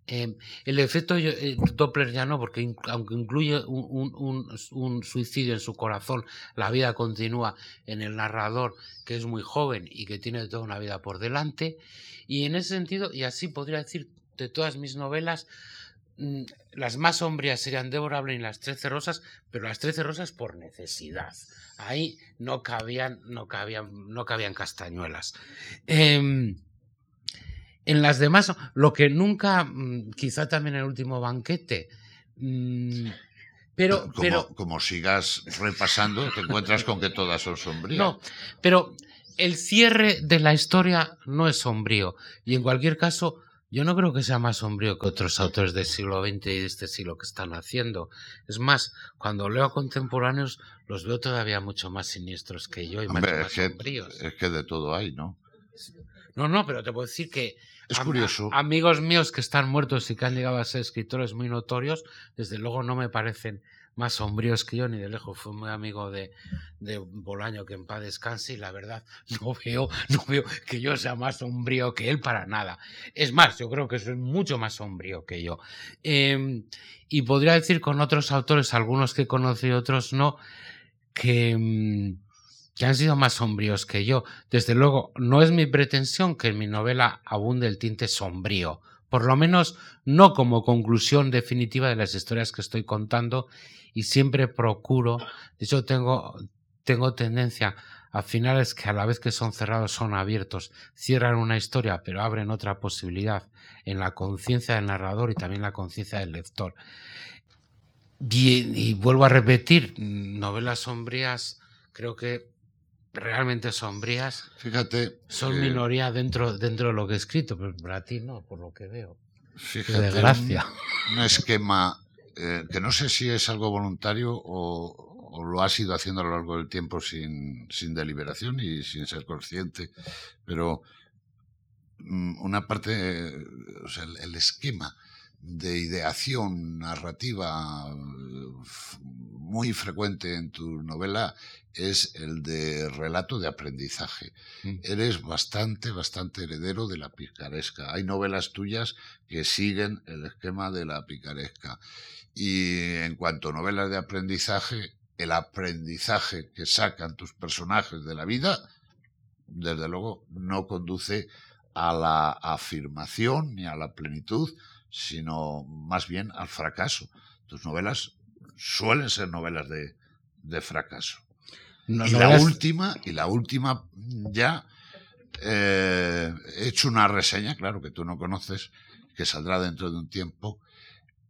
Em, el efecto eh, Doppler ya no, porque aunque incluye un, suicidio en su corazón, la vida continúa en el narrador, que es muy joven y que tiene toda una vida por delante. Y en ese sentido, y así podría decir de todas mis novelas, mm, las más sombrías serían Débora y las Trece Rosas, pero las Trece Rosas por necesidad. Ahí no cabían, no cabían, no cabían castañuelas. Em, en las demás, lo que nunca, mm, quizá también en el último banquete, mm, pero, como, pero, como sigas repasando, te encuentras con que todas son sombrías. No, pero el cierre de la historia no es sombrío. Y en cualquier caso, yo no creo que sea más sombrío que otros autores del siglo XX y de este siglo que están haciendo. Es más, cuando leo a contemporáneos, los veo todavía mucho más siniestros que yo y más, sombríos. Es que de todo hay, ¿no? No, no, pero te puedo decir que es curioso. amigos míos que están muertos y que han llegado a ser escritores muy notorios, desde luego no me parecen más sombríos que yo, ni de lejos. Fue muy amigo de, de Bolaño, que en paz descanse, y la verdad, no veo, no veo que yo sea más sombrío que él para nada. Es más, yo creo que soy mucho más sombrío que yo. Em, y podría decir con otros autores, algunos que conocí y otros no, que, mm, que han sido más sombríos que yo. Desde luego, no es mi pretensión que en mi novela abunde el tinte sombrío por lo menos no como conclusión definitiva de las historias que estoy contando y siempre procuro, de hecho tengo, tengo tendencia a finales que a la vez que son cerrados son abiertos, cierran una historia pero abren otra posibilidad en la conciencia del narrador y también la conciencia del lector. Y, y, vuelvo a repetir, novelas sombrías creo que realmente sombrías fíjate son minoría dentro dentro de lo que he escrito pero para ti no por lo que veo. Fíjate desgracia un, esquema eh, que no sé si es algo voluntario o, o, lo has ido haciendo a lo largo del tiempo sin, sin deliberación y sin ser consciente pero mm, una parte o sea el, el esquema de ideación narrativa muy frecuente en tu novela es el de relato de aprendizaje. Mm. Eres bastante, bastante heredero de la picaresca. Hay novelas tuyas que siguen el esquema de la picaresca. Y en cuanto a novelas de aprendizaje, el aprendizaje que sacan tus personajes de la vida, desde luego, no conduce a la afirmación ni a la plenitud, sino más bien al fracaso. Tus novelas suelen ser novelas de, de fracaso. No, y la última, y la última ya eh, he hecho una reseña, claro, que tú no conoces, que saldrá dentro de un tiempo,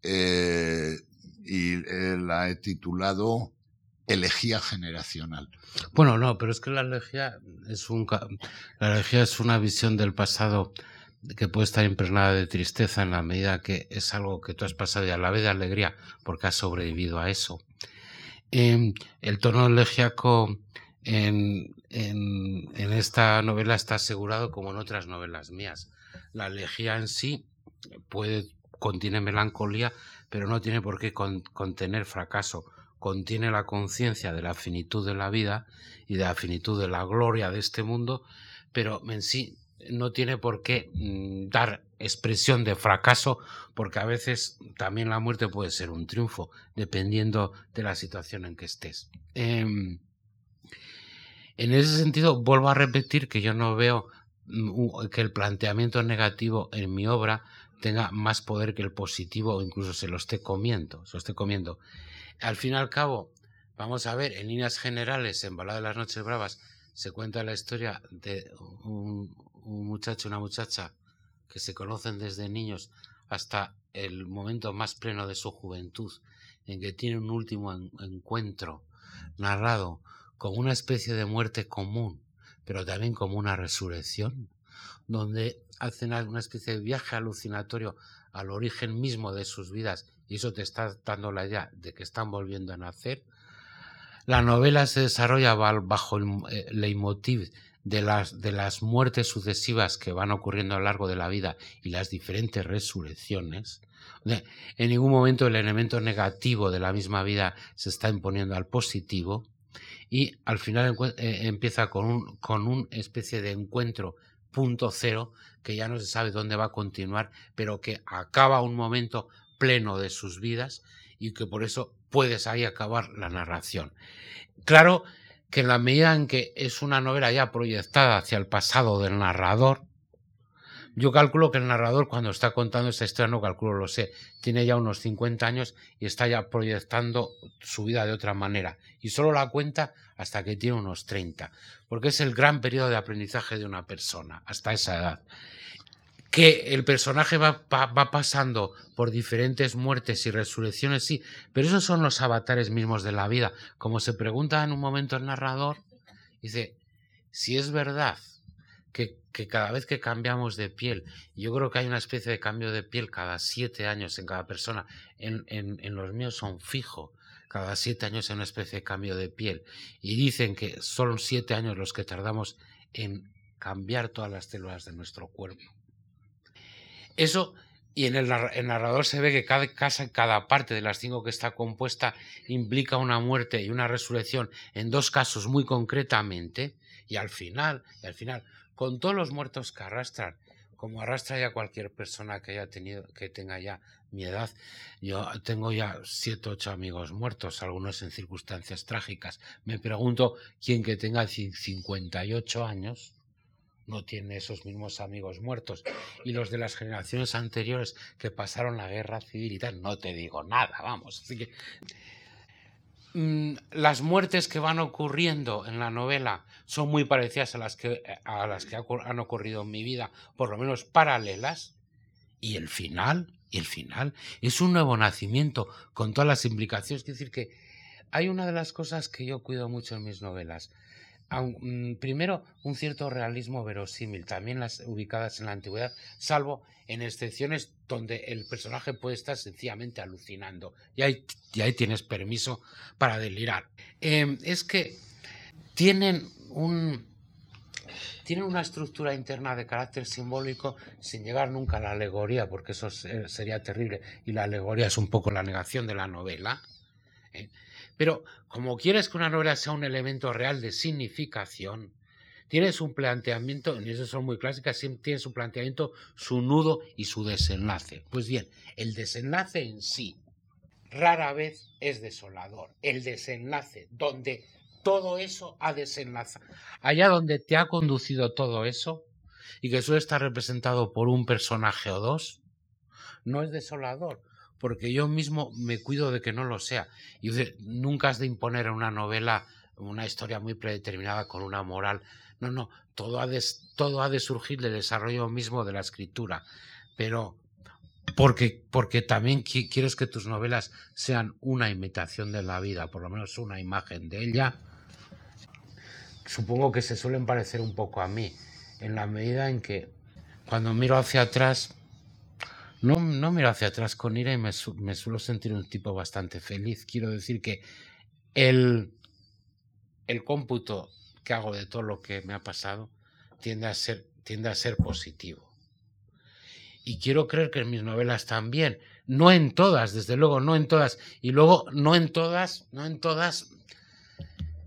eh, y eh, la he titulado Elegía generacional. Bueno, no, pero es que la elegía es un la elegía es una visión del pasado que puede estar impregnada de tristeza en la medida que es algo que tú has pasado y a la vez de alegría porque has sobrevivido a eso. El tono elegíaco en, en, en, esta novela está asegurado como en otras novelas mías. La elegía en sí puede, contiene melancolía, pero no tiene por qué con, contener fracaso. Contiene la conciencia de la finitud de la vida y de la finitud de la gloria de este mundo, pero en sí no tiene por qué mm, dar expresión de fracaso, porque a veces también la muerte puede ser un triunfo, dependiendo de la situación en que estés. Eh, en ese sentido, vuelvo a repetir que yo no veo mm, que el planteamiento negativo en mi obra tenga más poder que el positivo o incluso se lo esté comiendo, se lo esté comiendo. Al fin y al cabo, vamos a ver, en líneas generales, en Balada de las Noches Bravas, se cuenta la historia de un, un muchacho, una muchacha que se conocen desde niños hasta el momento más pleno de su juventud, en que tienen un último encuentro narrado con una especie de muerte común, pero también como una resurrección, donde hacen una especie de viaje alucinatorio al origen mismo de sus vidas, y eso te está dando la idea de que están volviendo a nacer. La novela se desarrolla bajo el eh, leitmotiv de las, de las muertes sucesivas que van ocurriendo a lo largo de la vida y las diferentes resurrecciones, en ningún momento el elemento negativo de la misma vida se está imponiendo al positivo y al final eh, empieza con un con una especie de encuentro punto cero que ya no se sabe dónde va a continuar, pero que acaba un momento pleno de sus vidas y que por eso puedes ahí acabar la narración. Claro, que en la medida en que es una novela ya proyectada hacia el pasado del narrador, yo calculo que el narrador cuando está contando esta historia, no calculo, lo sé, tiene ya unos 50 años y está ya proyectando su vida de otra manera. Y solo la cuenta hasta que tiene unos 30, porque es el gran periodo de aprendizaje de una persona, hasta esa edad que el personaje va, va, pasando por diferentes muertes y resurrecciones, sí, pero esos son los avatares mismos de la vida. Como se pregunta en un momento el narrador, dice, si es verdad que, que cada vez que cambiamos de piel, yo creo que hay una especie de cambio de piel cada siete años en cada persona, en, en, en los míos son fijo, cada siete años hay una especie de cambio de piel, y dicen que son siete años los que tardamos en cambiar todas las células de nuestro cuerpo. Eso y en el, narrador se ve que cada casa, cada parte de las cinco que está compuesta implica una muerte y una resurrección en dos casos muy concretamente. Y al final, al final, con todos los muertos que arrastran, como arrastra ya cualquier persona que haya tenido, que tenga ya mi edad, yo tengo ya siete, ocho amigos muertos, algunos en circunstancias trágicas. Me pregunto quién que tenga 58 años no tiene esos mismos amigos muertos. Y los de las generaciones anteriores que pasaron la guerra civil y tal, no te digo nada, vamos. Así que mm, las muertes que van ocurriendo en la novela son muy parecidas a las que, a las que han ocurrido en mi vida, por lo menos paralelas. Y el final, el final, es un nuevo nacimiento con todas las implicaciones. Es decir, que hay una de las cosas que yo cuido mucho en mis novelas. Mm, primero, un cierto realismo verosímil, también las ubicadas en la antigüedad, salvo en excepciones donde el personaje puede estar sencillamente alucinando. Y ahí, ahí tienes permiso para delirar. Em, es que tienen un, tienen una estructura interna de carácter simbólico sin llegar nunca a la alegoría, porque eso sería terrible, y la alegoría es un poco la negación de la novela. ¿eh? Pero como quieres que una novela sea un elemento real de significación, tienes un planteamiento, y eso son muy clásicas, tienes un planteamiento, su nudo y su desenlace. Pues bien, el desenlace en sí rara vez es desolador. El desenlace, donde todo eso ha desenlazado, allá donde te ha conducido todo eso, y que suele estar representado por un personaje o dos, no es desolador, porque yo mismo me cuido de que no lo sea. Y nunca has de imponer en una novela una historia muy predeterminada con una moral. No, no, todo ha de, todo ha de surgir del desarrollo mismo de la escritura. Pero porque, porque también quieres que tus novelas sean una imitación de la vida, por lo menos una imagen de ella. Supongo que se suelen parecer un poco a mí, en la medida en que cuando miro hacia atrás no, no miro hacia atrás con ira y me, suelo sentir un tipo bastante feliz. Quiero decir que el, el cómputo que hago de todo lo que me ha pasado tiende a ser, tiende a ser positivo. Y quiero creer que en mis novelas también, no en todas, desde luego, no en todas. Y luego, no en todas, no en todas,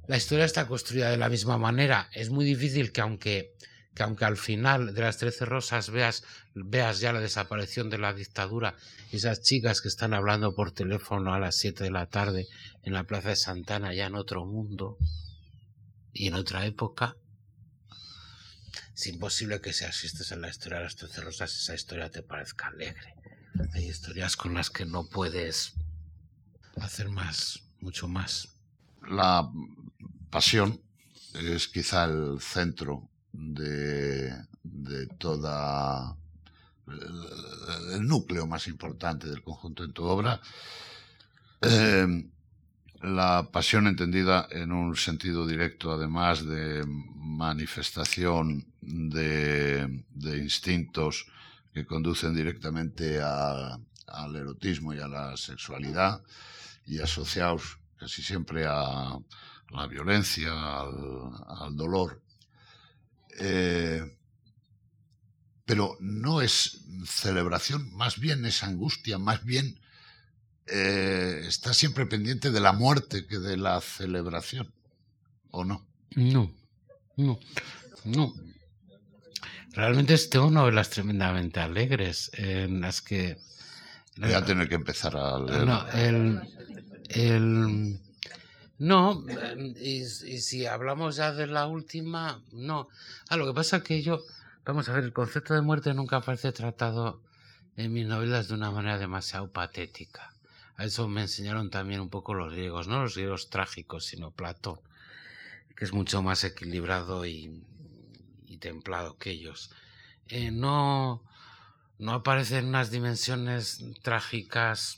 la historia está construida de la misma manera. Es muy difícil que aunque que aunque al final de las Trece Rosas veas, veas ya la desaparición de la dictadura, esas chicas que están hablando por teléfono a las 7 de la tarde en la Plaza de Santana, ya en otro mundo y en otra época, es imposible que si asistes a la historia de las Trece Rosas esa historia te parezca alegre. Hay historias con las que no puedes hacer más, mucho más. La pasión es quizá el centro de, de toda el núcleo más importante del conjunto en tu obra. Eh, la pasión entendida en un sentido directo, además de manifestación de, de instintos que conducen directamente al erotismo y a la sexualidad y asociados casi siempre a, la violencia, al dolor. Eh, pero no es celebración, más bien es angustia, más bien eh, está siempre pendiente de la muerte que de la celebración, ¿o no? No, no, no. Realmente tengo novelas tremendamente alegres en las que... Voy a tener que empezar a leer. No, el, el no, y, si hablamos ya de la última, no. Ah, lo que pasa es que yo, vamos a ver, el concepto de muerte nunca parece tratado en mis novelas de una manera demasiado patética. A eso me enseñaron también un poco los griegos, no los griegos trágicos, sino Platón, que es mucho más equilibrado y, templado que ellos. Eh, no, no aparecen unas dimensiones trágicas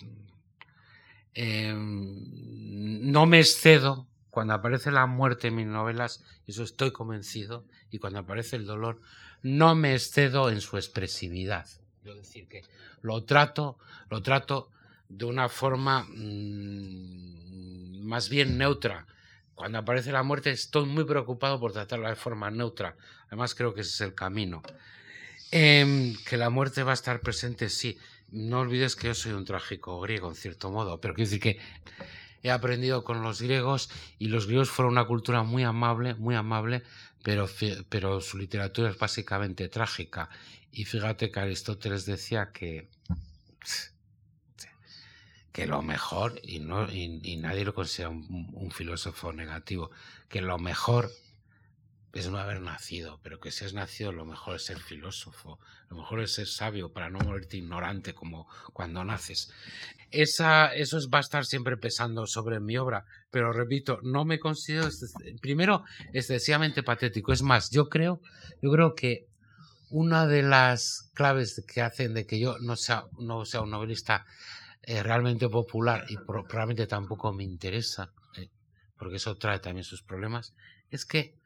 Em, no me excedo cuando aparece la muerte en mis novelas, eso estoy convencido, y cuando aparece el dolor, no me excedo en su expresividad. Es decir, que lo trato, lo trato de una forma mm, más bien neutra. Cuando aparece la muerte estoy muy preocupado por tratarla de forma neutra. Además creo que ese es el camino. Em, que la muerte va a estar presente, sí. No olvides que yo soy un trágico griego, en cierto modo, pero quiero decir que he aprendido con los griegos y los griegos fueron una cultura muy amable, muy amable, pero, pero su literatura es básicamente trágica. Y fíjate que Aristóteles decía que que lo mejor, y, no, y, nadie lo considera un, filósofo negativo, que lo mejor es no haber nacido, pero que si has nacido lo mejor es ser filósofo, lo mejor es ser sabio para no morirte ignorante como cuando naces. Esa, eso va a estar siempre pesando sobre mi obra, pero repito, no me considero, primero, excesivamente patético. Es más, yo creo, yo creo que una de las claves que hacen de que yo no sea, no sea un novelista eh, realmente popular y probablemente tampoco me interesa, eh, porque eso trae también sus problemas, es que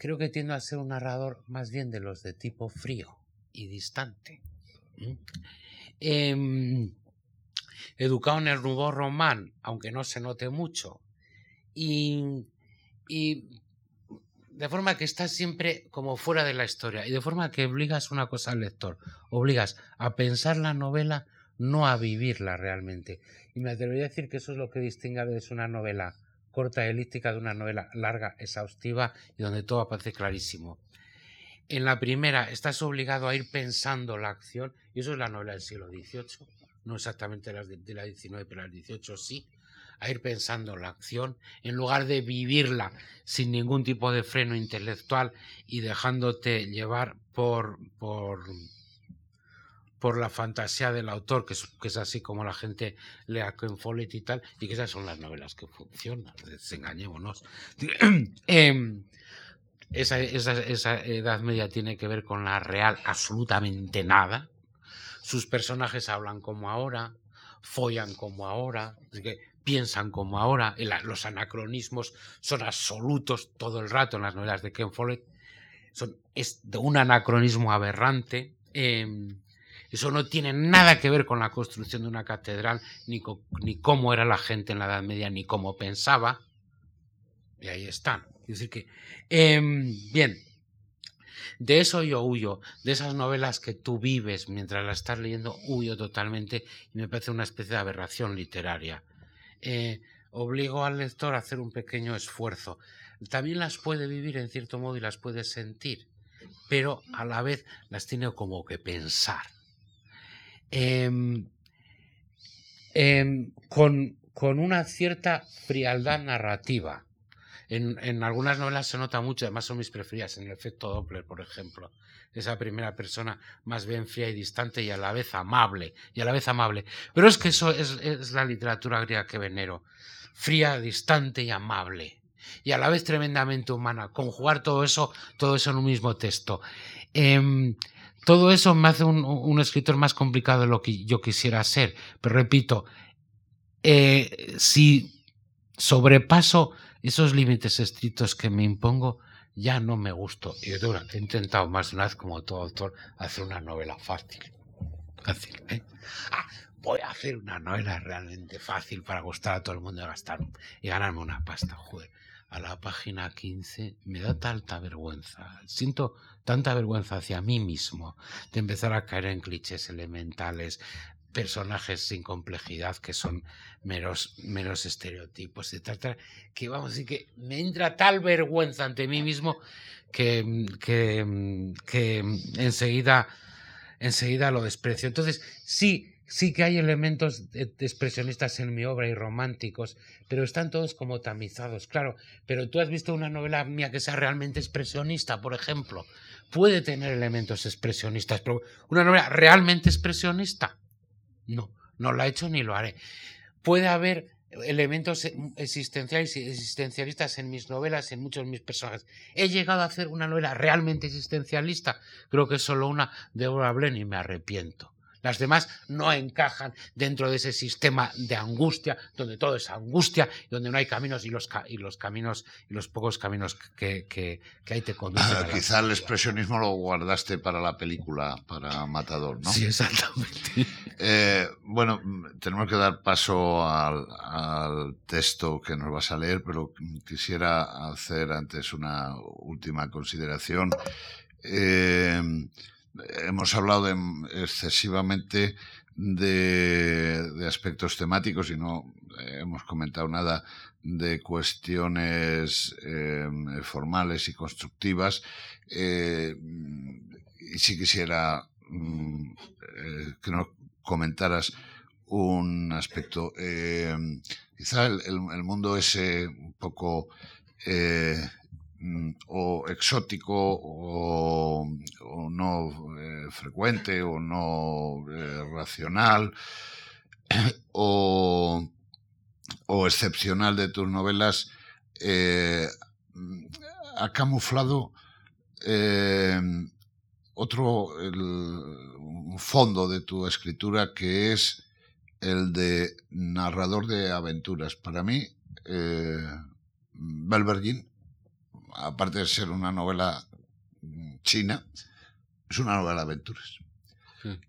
creo que tiendo a ser un narrador más bien de los de tipo frío y distante. Em, educado en el Nouveau Román, aunque no se note mucho, y, y de forma que estás siempre como fuera de la historia y de forma que obligas una cosa al lector, obligas a pensar la novela no a vivirla realmente. Y me atrevería a decir que eso es lo que distingue a veces una novela corta, elíptica, de una novela larga, exhaustiva y donde todo aparece clarísimo. En la primera estás obligado a ir pensando la acción, y eso es la novela del siglo XVIII, no exactamente la de, la XIX, pero la del XVIII sí, a ir pensando la acción, en lugar de vivirla sin ningún tipo de freno intelectual y dejándote llevar por, por por la fantasía del autor, que es, así como la gente lee a Ken Follett y tal, y que esas son las novelas que funcionan, desengañémonos. Em, esa, esa, Edad Media tiene que ver con la real absolutamente nada. Sus personajes hablan como ahora, follan como ahora, piensan como ahora. los anacronismos son absolutos todo el rato en las novelas de Ken Follett. Son, es de un anacronismo aberrante. Em, eso no tiene nada que ver con la construcción de una catedral, ni, ni cómo era la gente en la Edad Media, ni cómo pensaba. Y ahí están. Es decir que, em, bien, de eso yo huyo, de esas novelas que tú vives mientras las estás leyendo, huyo totalmente y me parece una especie de aberración literaria. Eh, obligo al lector a hacer un pequeño esfuerzo. También las puede vivir en cierto modo y las puede sentir, pero a la vez las tiene como que pensar. Em, em, con, con, una cierta frialdad narrativa. En, en, algunas novelas se nota mucho, además son mis preferidas, en el efecto Doppler, por ejemplo. Esa primera persona más bien fría y distante y a la vez amable, y a la vez amable. Pero es que eso es, es la literatura griega que venero. Fría, distante y amable. Y a la vez tremendamente humana. Conjugar todo eso, todo eso en un mismo texto. Eh, todo eso me hace un, escritor más complicado de lo que yo quisiera ser. Pero repito, eh, si sobrepaso esos límites estrictos que me impongo, ya no me gusto. Y he intentado más de una vez, como todo autor, hacer una novela fácil. Fácil, ¿eh? Ah, voy a hacer una novela realmente fácil para gustar a todo el mundo y gastar y ganarme una pasta. Joder a la página 15 me da tanta vergüenza. Siento tanta vergüenza hacia mí mismo de empezar a caer en clichés elementales, personajes sin complejidad que son meros, meros estereotipos, etc. Que vamos decir que me entra tal vergüenza ante mí mismo que, que, que enseguida, enseguida lo desprecio. Entonces, sí, Sí que hay elementos expresionistas en mi obra y románticos, pero están todos como tamizados, claro. Pero tú has visto una novela mía que sea realmente expresionista, por ejemplo. Puede tener elementos expresionistas, pero una novela realmente expresionista, no, no la he hecho ni lo haré. Puede haber elementos existenciales y existencialistas en mis novelas, en muchos de mis personajes. He llegado a hacer una novela realmente existencialista, creo que es solo una de Obra Blen y me arrepiento. Las demás no encajan dentro de ese sistema de angustia, donde todo es angustia, donde no hay caminos y los, y los caminos y los pocos caminos que, que, hay te conducen. Ah, quizá el expresionismo lo guardaste para la película, para Matador, ¿no? Sí, exactamente. Eh, bueno, tenemos que dar paso al, al, texto que nos vas a leer, pero quisiera hacer antes una última consideración. Eh, hemos hablado excesivamente de, aspectos temáticos y no hemos comentado nada de cuestiones em, formales y constructivas. Eh, y si quisiera mm, eh, que nos comentaras un aspecto. Em, quizá el, mundo ese un poco eh, o exótico o, no frecuente o no racional o excepcional de tus novelas eh, ha camuflado eh, otro fondo de tu escritura que es el de narrador de aventuras. Para mí, eh, Belvergin, aparte de ser una novela china, es una novela de aventuras.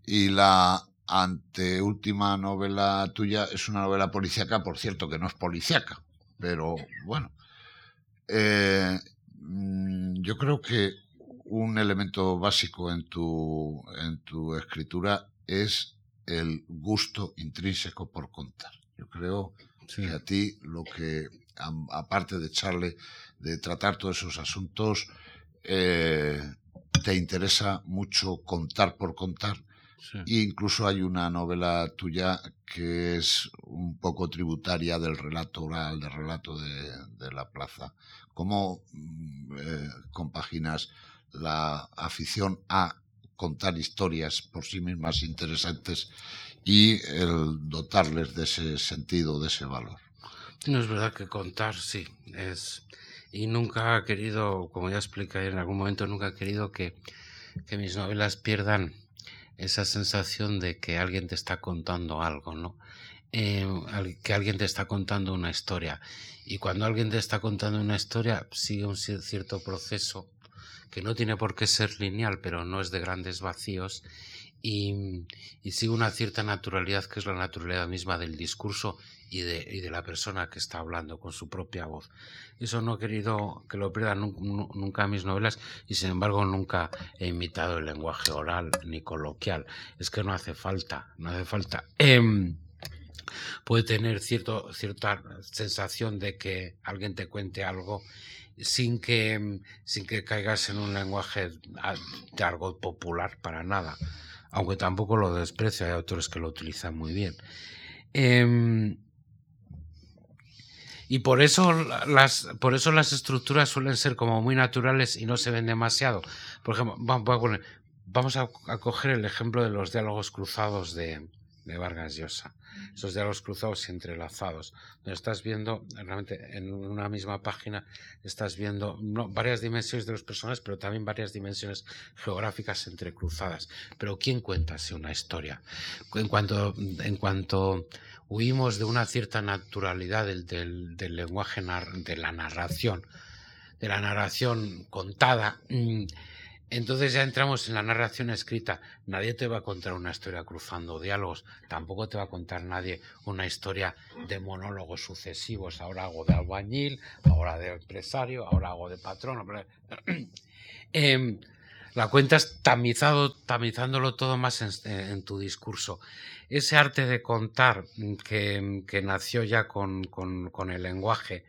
Y la anteúltima novela tuya es una novela policíaca, por cierto, que no es policíaca, pero bueno. Eh, mm, yo creo que un elemento básico en tu, en tu escritura es el gusto intrínseco por contar. Yo creo que a ti lo que, aparte de echarle, de tratar todos esos asuntos, eh, te interesa mucho contar por contar incluso hay una novela tuya que es un poco tributaria del relato oral, del relato de, la plaza. ¿Cómo mm, eh, compaginas la afición a contar historias por sí mismas interesantes y el dotarles de ese sentido, de ese valor? No es verdad que contar, sí, es... Y nunca he querido, como ya expliqué en algún momento, nunca he querido que, que mis novelas pierdan esa sensación de que alguien te está contando algo, ¿no? Eh, que alguien te está contando una historia. Y cuando alguien te está contando una historia, sigue un cierto proceso que no tiene por qué ser lineal, pero no es de grandes vacíos y, y sigue una cierta naturalidad que es la naturalidad misma del discurso y de, y de, la persona que está hablando con su propia voz. Eso no he querido que lo pierdan nunca mis novelas y sin embargo nunca he imitado el lenguaje oral ni coloquial. Es que no hace falta, no hace falta. Em, puede tener cierto, cierta sensación de que alguien te cuente algo sin que, sin que caigas en un lenguaje de algo popular para nada aunque tampoco lo desprecio, hay autores que lo utilizan muy bien. Em, y por eso, las, por eso las estructuras suelen ser como muy naturales y no se ven demasiado. Por ejemplo, vamos a, coger el ejemplo de los diálogos cruzados de, de Vargas Llosa esos diálogos cruzados y entrelazados, donde estás viendo, realmente en una misma página, estás viendo varias dimensiones de los personajes, pero también varias dimensiones geográficas entrecruzadas. Pero ¿quién cuenta una historia? En cuanto, en cuanto huimos de una cierta naturalidad del, del lenguaje, de la narración, de la narración contada, mm, entonces ya entramos en la narración escrita. Nadie te va a contar una historia cruzando diálogos, tampoco te va a contar nadie una historia de monólogos sucesivos. Ahora hago de albañil, ahora de empresario, ahora hago de patrón. la cuentas tamizado, tamizándolo todo más en, tu discurso. Ese arte de contar que, nació ya con, el lenguaje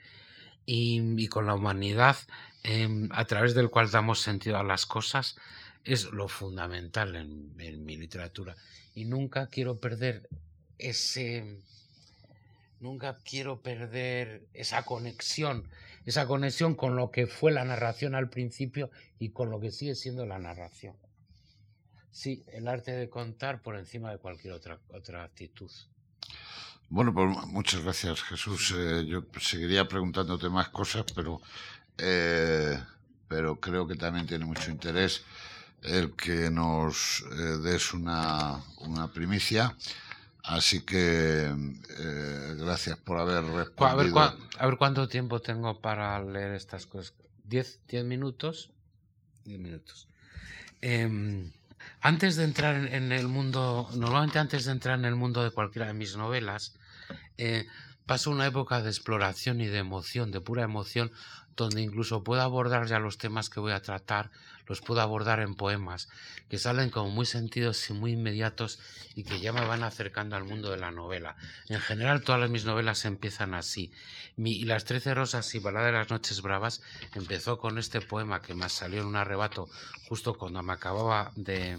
y con la humanidad Em, a través del cual damos sentido a las cosas es lo fundamental en, mi literatura. Y nunca quiero perder ese. Nunca quiero perder esa conexión, esa conexión con lo que fue la narración al principio y con lo que sigue siendo la narración. Sí, el arte de contar por encima de cualquier otra, otra actitud. Bueno, pues muchas gracias, Jesús. Eh, yo seguiría preguntándote más cosas, pero eh, pero creo que también tiene mucho interés el que nos eh, des una, una, primicia. Así que eh, gracias por haber respondido. A ver, cuánto tiempo tengo para leer estas cosas. ¿Diez, diez minutos? Diez minutos. Em, antes de entrar en, el mundo, normalmente antes de entrar en el mundo de cualquiera de mis novelas, paso una época de exploración y de emoción, de pura emoción, donde incluso puedo abordar ya los temas que voy a tratar, los puedo abordar en poemas que salen como muy sentidos y muy inmediatos y que ya me van acercando al mundo de la novela. En general todas mis novelas empiezan así. y Las Trece Rosas y Balada de las Noches Bravas empezó con este poema que me salió en un arrebato justo cuando me acababa de,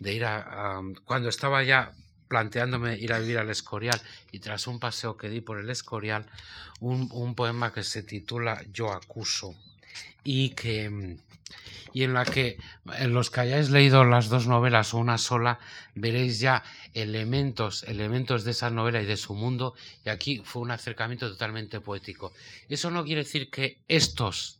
ir a, cuando estaba ya planteándome ir a vivir al Escorial y tras un paseo que di por el Escorial, un, poema que se titula Yo acuso y que y en la que en los que hayáis leído las dos novelas o una sola veréis ya elementos elementos de esa novela y de su mundo y aquí fue un acercamiento totalmente poético. Eso no quiere decir que estos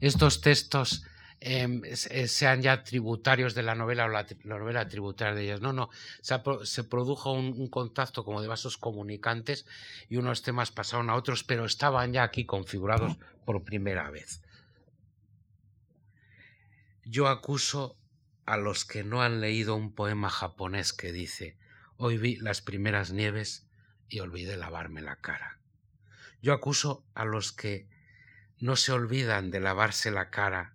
estos textos eh, sean ya tributarios de la novela o la, novela tributaria de ellas. No, no, se, produjo un, contacto como de vasos comunicantes y unos temas pasaron a otros, pero estaban ya aquí configurados por primera vez. Yo acuso a los que no han leído un poema japonés que dice, hoy vi las primeras nieves y olvidé lavarme la cara. Yo acuso a los que no se olvidan de lavarse la cara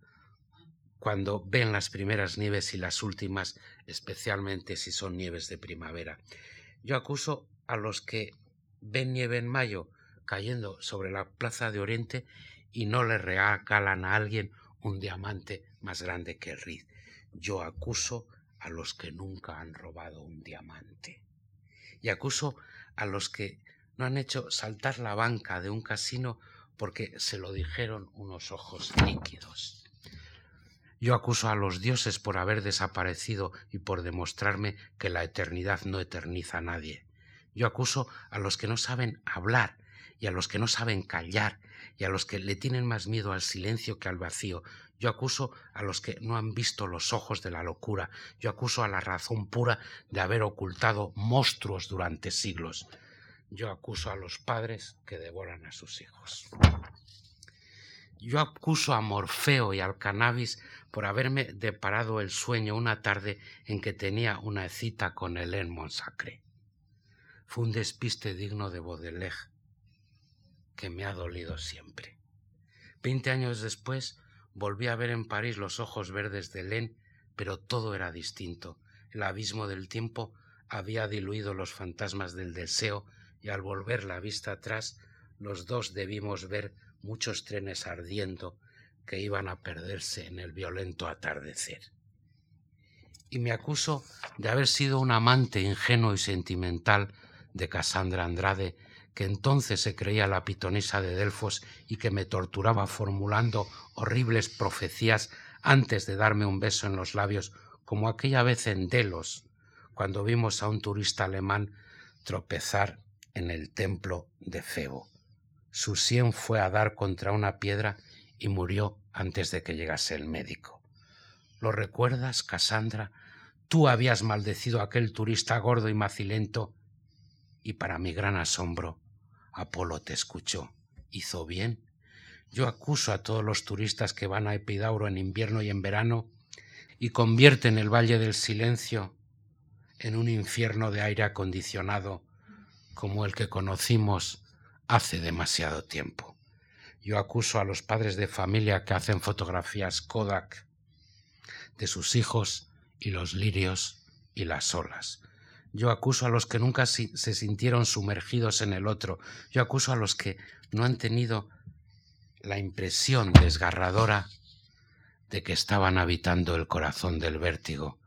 cuando ven las primeras nieves y las últimas, especialmente si son nieves de primavera. Yo acuso a los que ven nieve en mayo cayendo sobre la plaza de Oriente y no le regalan a alguien un diamante más grande que el Riz. Yo acuso a los que nunca han robado un diamante. Y acuso a los que no han hecho saltar la banca de un casino porque se lo dijeron unos ojos líquidos. Yo acuso a los dioses por haber desaparecido y por demostrarme que la eternidad no eterniza a nadie. Yo acuso a los que no saben hablar y a los que no saben callar y a los que le tienen más miedo al silencio que al vacío. Yo acuso a los que no han visto los ojos de la locura. Yo acuso a la razón pura de haber ocultado monstruos durante siglos. Yo acuso a los padres que devoran a sus hijos. Yo acuso a Morfeo y al cannabis por haberme deparado el sueño una tarde en que tenía una cita con Hélène Monsacre. Fue un despiste digno de Baudelaire, que me ha dolido siempre. Veinte años después volví a ver en París los ojos verdes de Hélène, pero todo era distinto. El abismo del tiempo había diluido los fantasmas del deseo y al volver la vista atrás los dos debimos ver muchos trenes ardiendo que iban a perderse en el violento atardecer. Y me acuso de haber sido un amante ingenuo y sentimental de Cassandra Andrade, que entonces se creía la pitonisa de Delfos y que me torturaba formulando horribles profecías antes de darme un beso en los labios, como aquella vez en Delos, cuando vimos a un turista alemán tropezar en el templo de Febo. Su sien fue a dar contra una piedra y murió antes de que llegase el médico. ¿Lo recuerdas, Cassandra? Tú habías maldecido a aquel turista gordo y macilento, y para mi gran asombro, Apolo te escuchó. ¿Hizo bien? Yo acuso a todos los turistas que van a Epidauro en invierno y en verano y convierten el Valle del Silencio en un infierno de aire acondicionado como el que conocimos hace demasiado tiempo. Yo acuso a los padres de familia que hacen fotografías Kodak de sus hijos y los lirios y las olas. Yo acuso a los que nunca se sintieron sumergidos en el otro. Yo acuso a los que no han tenido la impresión desgarradora de que estaban habitando el corazón del vértigo.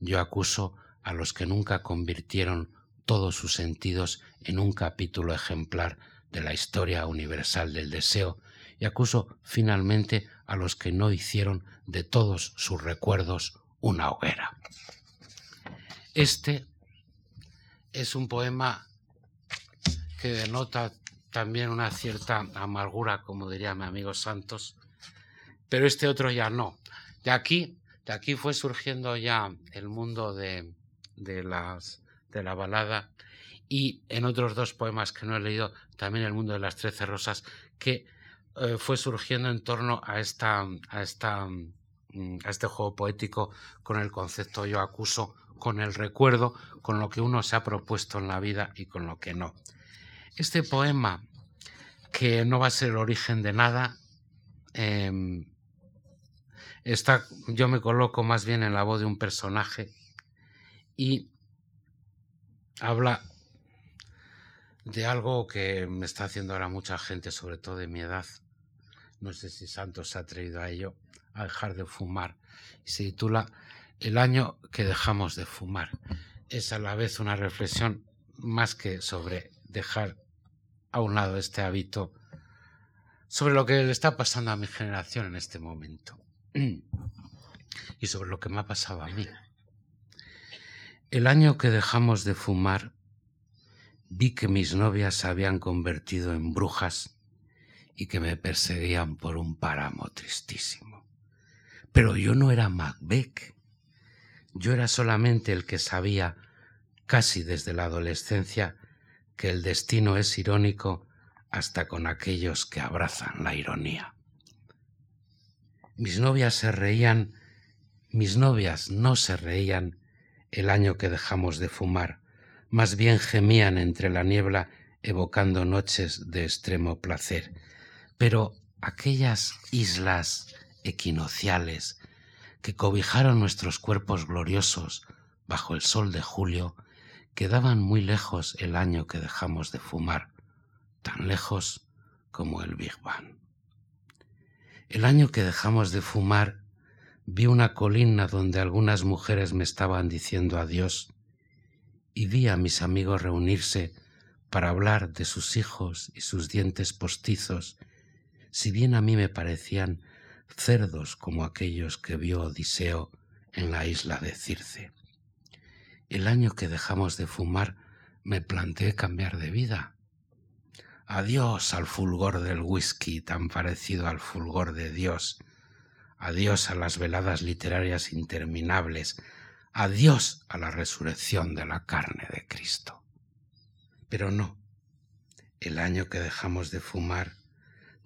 Yo acuso a los que nunca convirtieron todos sus sentidos en un capítulo ejemplar de la historia universal del deseo y acuso finalmente a los que no hicieron de todos sus recuerdos una hoguera. Este es un poema que denota también una cierta amargura, como diría mi amigo Santos, pero este otro ya no. De aquí, de aquí fue surgiendo ya el mundo de, de, las, de la balada y en otros dos poemas que no he leído, también el mundo de las trece rosas, que eh, fue surgiendo en torno a, esta, a, esta, mm, a este juego poético con el concepto yo acuso, con el recuerdo, con lo que uno se ha propuesto en la vida y con lo que no. Este poema, que no va a ser el origen de nada, em, está, yo me coloco más bien en la voz de un personaje y habla de algo que me está haciendo ahora mucha gente, sobre todo de mi edad. No sé si Santos se ha atrevido a ello, a dejar de fumar. Y se titula El año que dejamos de fumar. Es a la vez una reflexión más que sobre dejar a un lado este hábito, sobre lo que le está pasando a mi generación en este momento y sobre lo que me ha pasado a mí. El año que dejamos de fumar, vi que mis novias se habían convertido en brujas y que me perseguían por un páramo tristísimo. Pero yo no era Macbeth. Yo era solamente el que sabía, casi desde la adolescencia, que el destino es irónico hasta con aquellos que abrazan la ironía. Mis novias se reían, mis novias no se reían el año que dejamos de fumar, más bien gemían entre la niebla evocando noches de extremo placer. Pero aquellas islas equinociales que cobijaron nuestros cuerpos gloriosos bajo el sol de julio quedaban muy lejos el año que dejamos de fumar, tan lejos como el Big Bang. El año que dejamos de fumar, vi una colina donde algunas mujeres me estaban diciendo adiós y vi a mis amigos reunirse para hablar de sus hijos y sus dientes postizos, si bien a mí me parecían cerdos como aquellos que vio Odiseo en la isla de Circe. El año que dejamos de fumar me planteé cambiar de vida Adiós al fulgor del whisky tan parecido al fulgor de Dios. Adiós a las veladas literarias interminables. Adiós a la resurrección de la carne de Cristo. Pero no. El año que dejamos de fumar,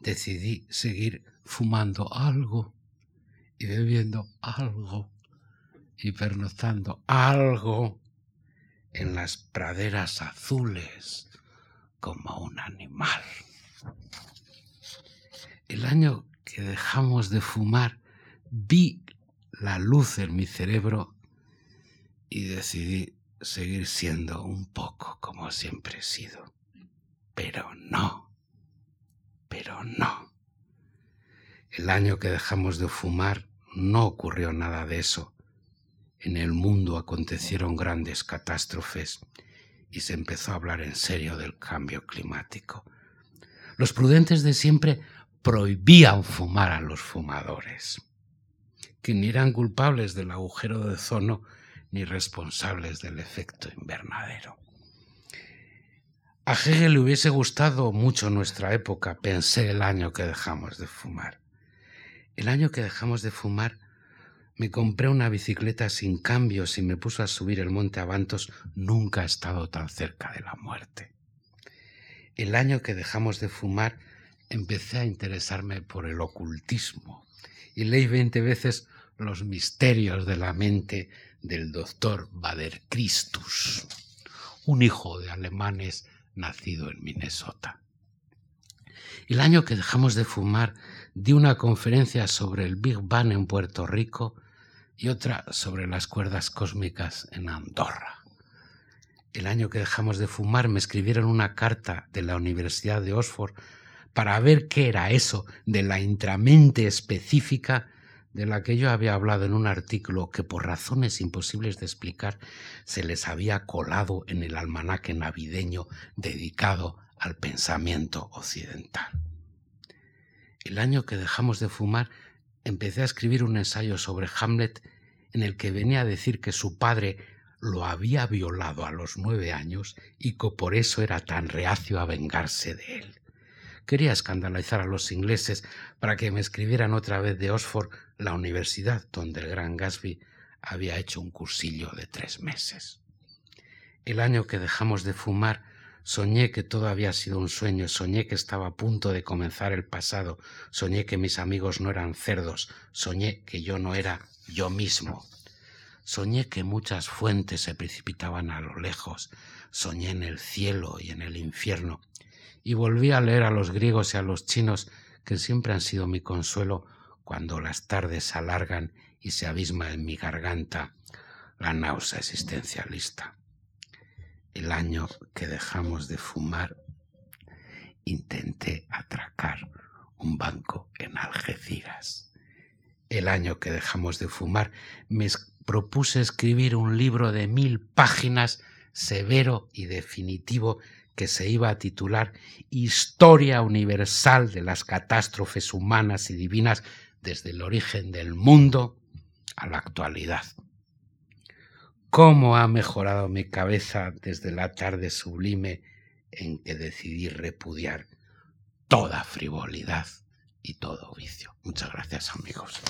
decidí seguir fumando algo y bebiendo algo y pernoctando algo en las praderas azules como un animal. El año que dejamos de fumar, vi la luz en mi cerebro y decidí seguir siendo un poco como siempre he sido. Pero no, pero no. El año que dejamos de fumar no ocurrió nada de eso. En el mundo acontecieron grandes catástrofes y se empezó a hablar en serio del cambio climático. Los prudentes de siempre prohibían fumar a los fumadores, que ni eran culpables del agujero de ozono ni responsables del efecto invernadero. A Hegel le hubiese gustado mucho nuestra época, pensé el año que dejamos de fumar. El año que dejamos de fumar me compré una bicicleta sin cambios y me puso a subir el monte Avantos. Nunca he estado tan cerca de la muerte. El año que dejamos de fumar empecé a interesarme por el ocultismo y leí veinte veces los misterios de la mente del doctor Bader Christus, un hijo de alemanes nacido en Minnesota. El año que dejamos de fumar di una conferencia sobre el Big Bang en Puerto Rico y otra sobre las cuerdas cósmicas en Andorra. El año que dejamos de fumar me escribieron una carta de la Universidad de Oxford para ver qué era eso de la intramente específica de la que yo había hablado en un artículo que por razones imposibles de explicar se les había colado en el almanaque navideño dedicado al pensamiento occidental. El año que dejamos de fumar empecé a escribir un ensayo sobre Hamlet en el que venía a decir que su padre lo había violado a los nueve años y que por eso era tan reacio a vengarse de él. Quería escandalizar a los ingleses para que me escribieran otra vez de Oxford, la universidad donde el gran Gatsby había hecho un cursillo de tres meses. El año que dejamos de fumar Soñé que todo había sido un sueño, soñé que estaba a punto de comenzar el pasado, soñé que mis amigos no eran cerdos, soñé que yo no era yo mismo. Soñé que muchas fuentes se precipitaban a lo lejos, soñé en el cielo y en el infierno, y volví a leer a los griegos y a los chinos, que siempre han sido mi consuelo, cuando las tardes alargan y se abisma en mi garganta la náusea existencialista. El año que dejamos de fumar, intenté atracar un banco en Algeciras. El año que dejamos de fumar, me propuse escribir un libro de mil páginas severo y definitivo que se iba a titular Historia Universal de las Catástrofes Humanas y Divinas desde el origen del mundo a la actualidad. ¿Cómo ha mejorado mi cabeza desde la tarde sublime en que decidí repudiar toda frivolidad y todo vicio? Muchas gracias amigos.